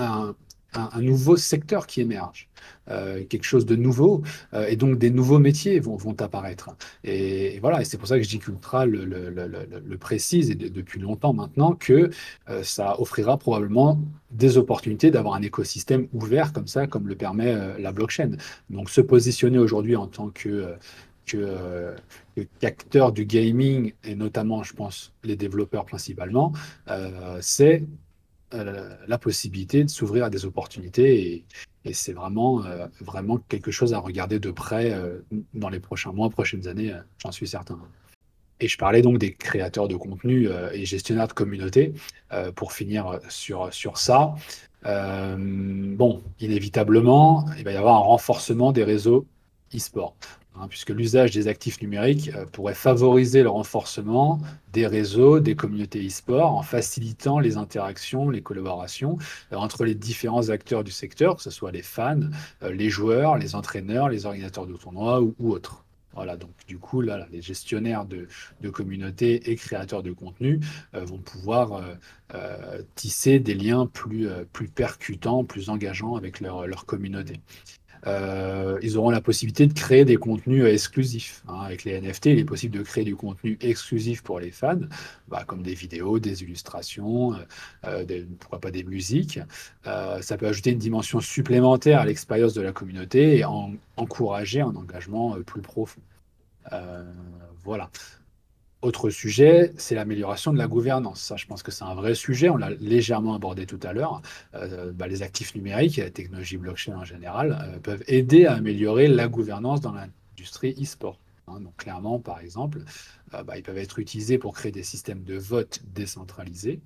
a un, un, nouveau secteur qui émerge, euh, quelque chose de nouveau, euh, et donc des nouveaux métiers vont, apparaître. Et, voilà, et c'est pour ça que je dis qu'Ultra le, le, le, précise, et depuis longtemps maintenant, que euh, ça offrira probablement des opportunités d'avoir un écosystème ouvert comme ça, comme le permet la blockchain. Donc se positionner aujourd'hui en tant que que, qu'acteur du gaming, et notamment, je pense, les développeurs principalement, c'est euh, la possibilité de s'ouvrir à des opportunités et, c'est vraiment, euh, vraiment quelque chose à regarder de près euh, dans les prochains mois, prochaines années, j'en suis certain. Et je parlais donc des créateurs de contenu et gestionnaires de communauté pour finir sur, sur ça. bon, inévitablement, il va y avoir un renforcement des réseaux e-sport. Hein, puisque l'usage des actifs numériques euh, pourrait favoriser le renforcement des réseaux, des communautés e-sport, en facilitant les interactions, les collaborations euh, entre les différents acteurs du secteur, que ce soit les fans, euh, les joueurs, les entraîneurs, les organisateurs de tournois ou, autres. Voilà, donc du coup, les gestionnaires de, communautés et créateurs de contenu vont pouvoir tisser des liens plus, percutants, plus engageants avec leur communauté. Euh, ils auront la possibilité de créer des contenus exclusifs. Hein. Avec les NFT, il est possible de créer du contenu exclusif pour les fans, bah, comme des vidéos, des illustrations, euh, euh, pourquoi pas des musiques. ça peut ajouter une dimension supplémentaire à l'expérience de la communauté et encourager un engagement plus profond. voilà. Autre sujet, c'est l'amélioration de la gouvernance. Ça, je pense que c'est un vrai sujet. On l'a légèrement abordé tout à l'heure. Euh, bah, les actifs numériques et la technologie blockchain en général euh, peuvent aider à améliorer la gouvernance dans l'industrie e-sport. Hein. donc clairement, par exemple, bah, ils peuvent être utilisés pour créer des systèmes de vote décentralisés,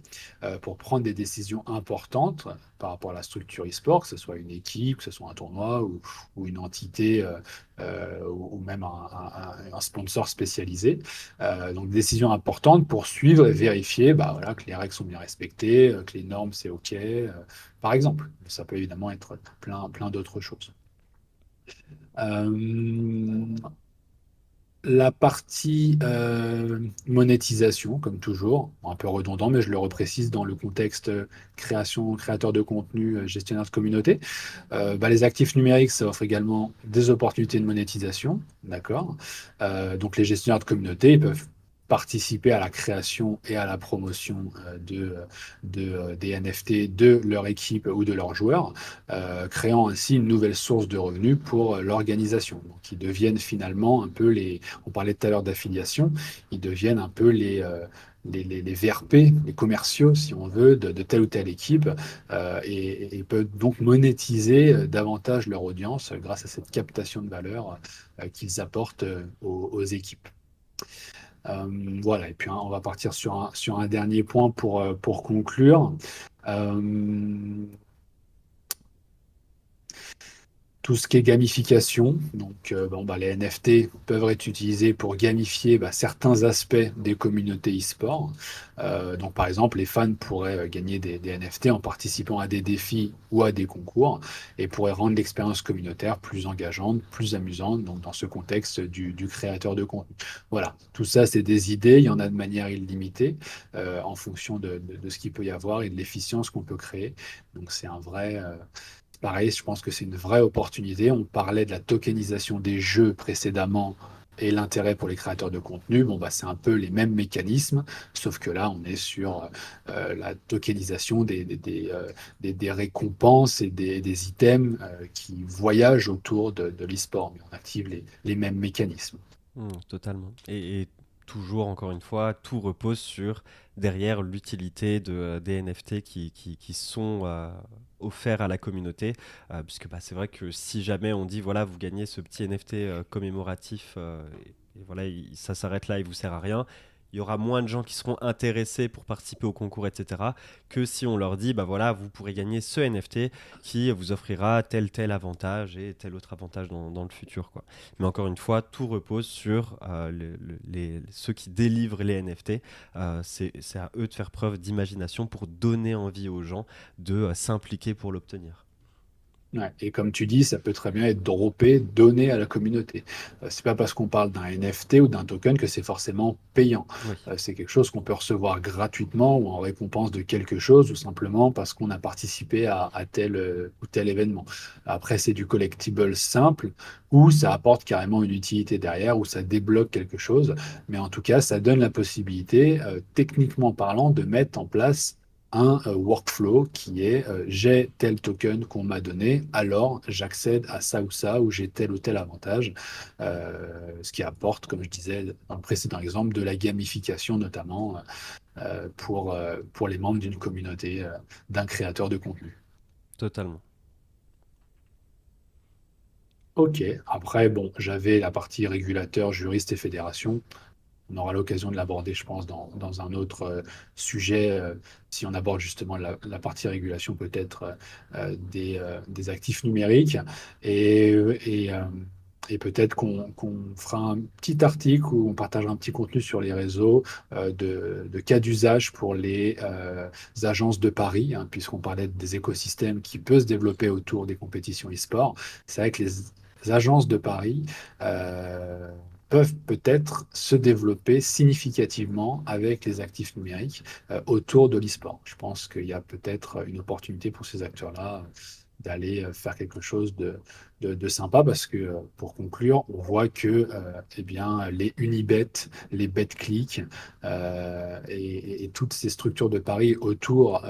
euh, pour prendre des décisions importantes par rapport à la structure e-sport, que ce soit une équipe, que ce soit un tournoi ou, une entité euh, ou, même un, sponsor spécialisé. donc des décisions importantes pour suivre et vérifier bah, que les règles sont bien respectées, que les normes c'est OK, par exemple. Ça peut évidemment être plein, plein d'autres choses. La partie euh, monétisation, comme toujours, un peu redondant, mais je le reprécise dans le contexte euh, création, créateur de contenu, euh, gestionnaire de communauté. Bah, les actifs numériques, ça offre également des opportunités de monétisation, d'accord. donc les gestionnaires de communauté, peuvent participer à la création et à la promotion euh, de, euh, des NFT de leur équipe ou de leurs joueurs, euh, créant ainsi une nouvelle source de revenus pour l'organisation. Donc, ils deviennent finalement un peu les, on parlait tout à l'heure d'affiliation, ils deviennent un peu les, les, les, VRP, les commerciaux, si on veut, de, telle ou telle équipe, et, peuvent donc monétiser davantage leur audience grâce à cette captation de valeur qu'ils apportent aux équipes. Euh, voilà, et puis hein, on va partir sur un, dernier point pour, euh, conclure. Euh, tout ce qui est gamification. Donc, euh, bah, les NFT peuvent être utilisés pour gamifier bah, certains aspects des communautés e-sport. Euh, donc, par exemple, les fans pourraient euh, gagner des, NFT en participant à des défis ou à des concours et pourraient rendre l'expérience communautaire plus engageante, plus amusante. Donc, dans ce contexte du, créateur de contenu. Voilà, tout ça, c'est des idées. Il y en a de manière illimitée en fonction de, de, ce qu'il peut y avoir et de l'efficience qu'on peut créer. Donc, c'est un vrai pareil, je pense que c'est une vraie opportunité. On parlait de la tokenisation des jeux précédemment et l'intérêt pour les créateurs de contenu, bon, bah, c'est un peu les mêmes mécanismes, sauf que là, on est sur euh, la tokenisation des, des, euh, des, récompenses et des, items euh, qui voyagent autour de, de l'e-sport, mais on active les, les mêmes mécanismes. Mmh, totalement. Et, toujours, encore une fois, tout repose sur derrière l'utilité de, des NFT qui, qui, qui sont offert à la communauté. Euh, puisque bah, c'est vrai que si jamais on dit, voilà, vous gagnez ce petit NFT euh, commémoratif, euh, et, voilà, ça s'arrête là, il vous sert à rien il y aura moins de gens qui seront intéressés pour participer au concours, etc. Que si on leur dit, bah voilà, vous pourrez gagner ce NFT qui vous offrira tel tel avantage et tel autre avantage dans, le futur. Mais encore une fois, tout repose sur euh, ceux qui délivrent les NFT. Euh, c'est à eux de faire preuve d'imagination pour donner envie aux gens de euh, s'impliquer pour l'obtenir et comme tu dis, ça peut très bien être droppé, donné à la communauté. Euh, c'est pas parce qu'on parle d'un NFT ou d'un token que c'est forcément payant. Euh, c'est quelque chose qu'on peut recevoir gratuitement ou en récompense de quelque chose ou simplement parce qu'on a participé à, tel euh, ou tel événement. Après, c'est du collectible simple ou ça apporte carrément une utilité derrière ou ça débloque quelque chose. Mais en tout cas, ça donne la possibilité, techniquement parlant, de mettre en place un euh, workflow qui est euh, j'ai tel token qu'on m'a donné, alors j'accède à ça ou ça, ou j'ai tel ou tel avantage, euh, ce qui apporte, comme je disais dans le précédent exemple, de la gamification notamment pour, pour les membres d'une communauté, d'un créateur de contenu. Totalement. Ok, après, bon, j'avais la partie régulateur, juriste et fédération on aura l'occasion de l'aborder, je pense, dans, un autre euh, sujet, euh, si on aborde justement la, partie régulation peut-être euh, des, actifs numériques. Et, et, peut-être qu'on fera un petit article où on partagera un petit contenu sur les réseaux de, cas d'usage pour les agences de Paris, hein, puisqu'on parlait des écosystèmes qui peuvent se développer autour des compétitions e-sport. C'est vrai que les agences de Paris peuvent peut-être se développer significativement avec les actifs numériques euh, autour de l'e-sport. Je pense qu'il y a peut-être une opportunité pour ces acteurs-là d'aller euh, faire quelque chose de, de, sympa parce que euh, pour conclure, on voit que euh, eh bien, les Unibet, les BetClick euh, et, toutes ces structures de paris autour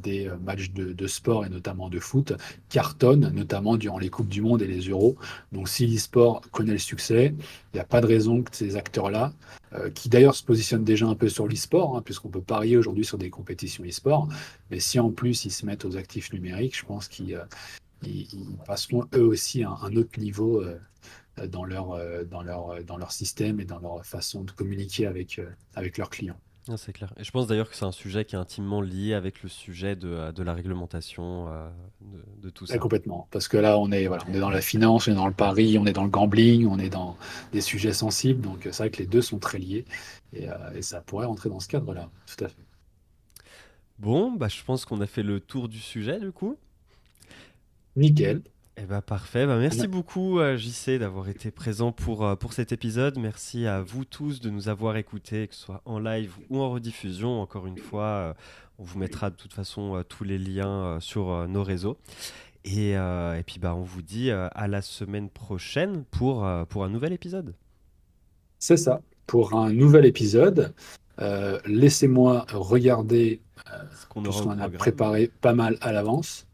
des matchs de, de, sport et notamment de foot cartonnent, notamment durant les Coupes du Monde et les Euros. Donc si l'e-sport connaît le succès, il n'y a pas de raison que ces acteurs-là, qui d'ailleurs se positionnent déjà un peu sur l'e-sport, hein, puisqu'on peut parier aujourd'hui sur des compétitions e-sport, mais si en plus ils se mettent aux actifs numériques, je pense qu'ils ils, passeront eux aussi à un autre niveau dans leur, dans, leur, dans leur système et dans leur façon de communiquer avec, avec leurs clients. Ah, c'est clair. Et je pense d'ailleurs que c'est un sujet qui est intimement lié avec le sujet de, euh, de la réglementation, euh, de, tout ça. complètement. Parce que là, on est, voilà, on est dans la finance, on est dans le pari, on est dans le gambling, on est dans des sujets sensibles. Donc c'est vrai que les deux sont très liés. Et, euh, et ça pourrait rentrer dans ce cadre-là. Tout à fait. Bon, bah, je pense qu'on a fait le tour du sujet du coup. Nickel. Eh ben parfait. Bah, merci beaucoup à JC d'avoir été présent pour, euh, pour cet épisode. Merci à vous tous de nous avoir écoutés, que ce soit en live ou en rediffusion. Encore une fois, euh, on vous mettra de toute façon euh, tous les liens sur nos réseaux. Et, et, puis bah, on vous dit à la semaine prochaine pour, pour un nouvel épisode. C'est ça, pour un nouvel épisode. Laissez-moi regarder ce qu'on a préparé pas mal à l'avance.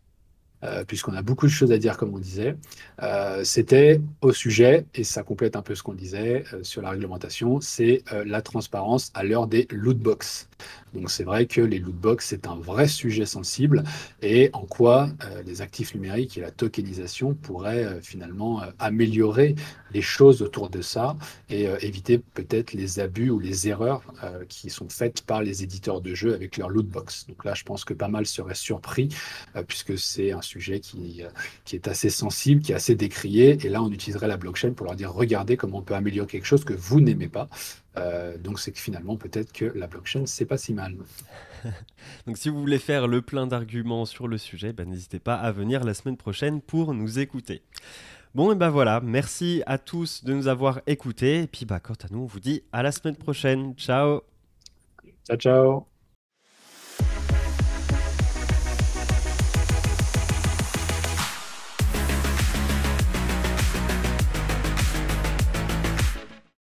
Euh, puisqu'on a beaucoup de choses à dire, comme on disait. Euh, c'était au sujet, et ça complète un peu ce qu'on disait euh, sur la réglementation, c'est la transparence à l'heure des loot box. Donc c'est vrai que les loot box, c'est un vrai sujet sensible, et en quoi les actifs numériques et la tokenisation pourraient finalement améliorer les choses autour de ça et éviter peut-être les abus ou les erreurs qui sont faites par les éditeurs de jeux avec leur loot box. Donc là, je pense que pas mal seraient surpris, puisque c'est un sujet qui, euh, qui est assez sensible, qui est assez décrié. Et là, on utiliserait la blockchain pour leur dire regardez comment on peut améliorer quelque chose que vous n'aimez pas. Euh, donc, c'est que finalement, peut-être que la blockchain, c'est pas si mal. donc, si vous voulez faire le plein d'arguments sur le sujet, ben, n'hésitez pas à venir la semaine prochaine pour nous écouter. Bon, et ben voilà, merci à tous de nous avoir écoutés. Et puis, bah, quant à nous, on vous dit à la semaine prochaine. Ciao. Ciao, ciao.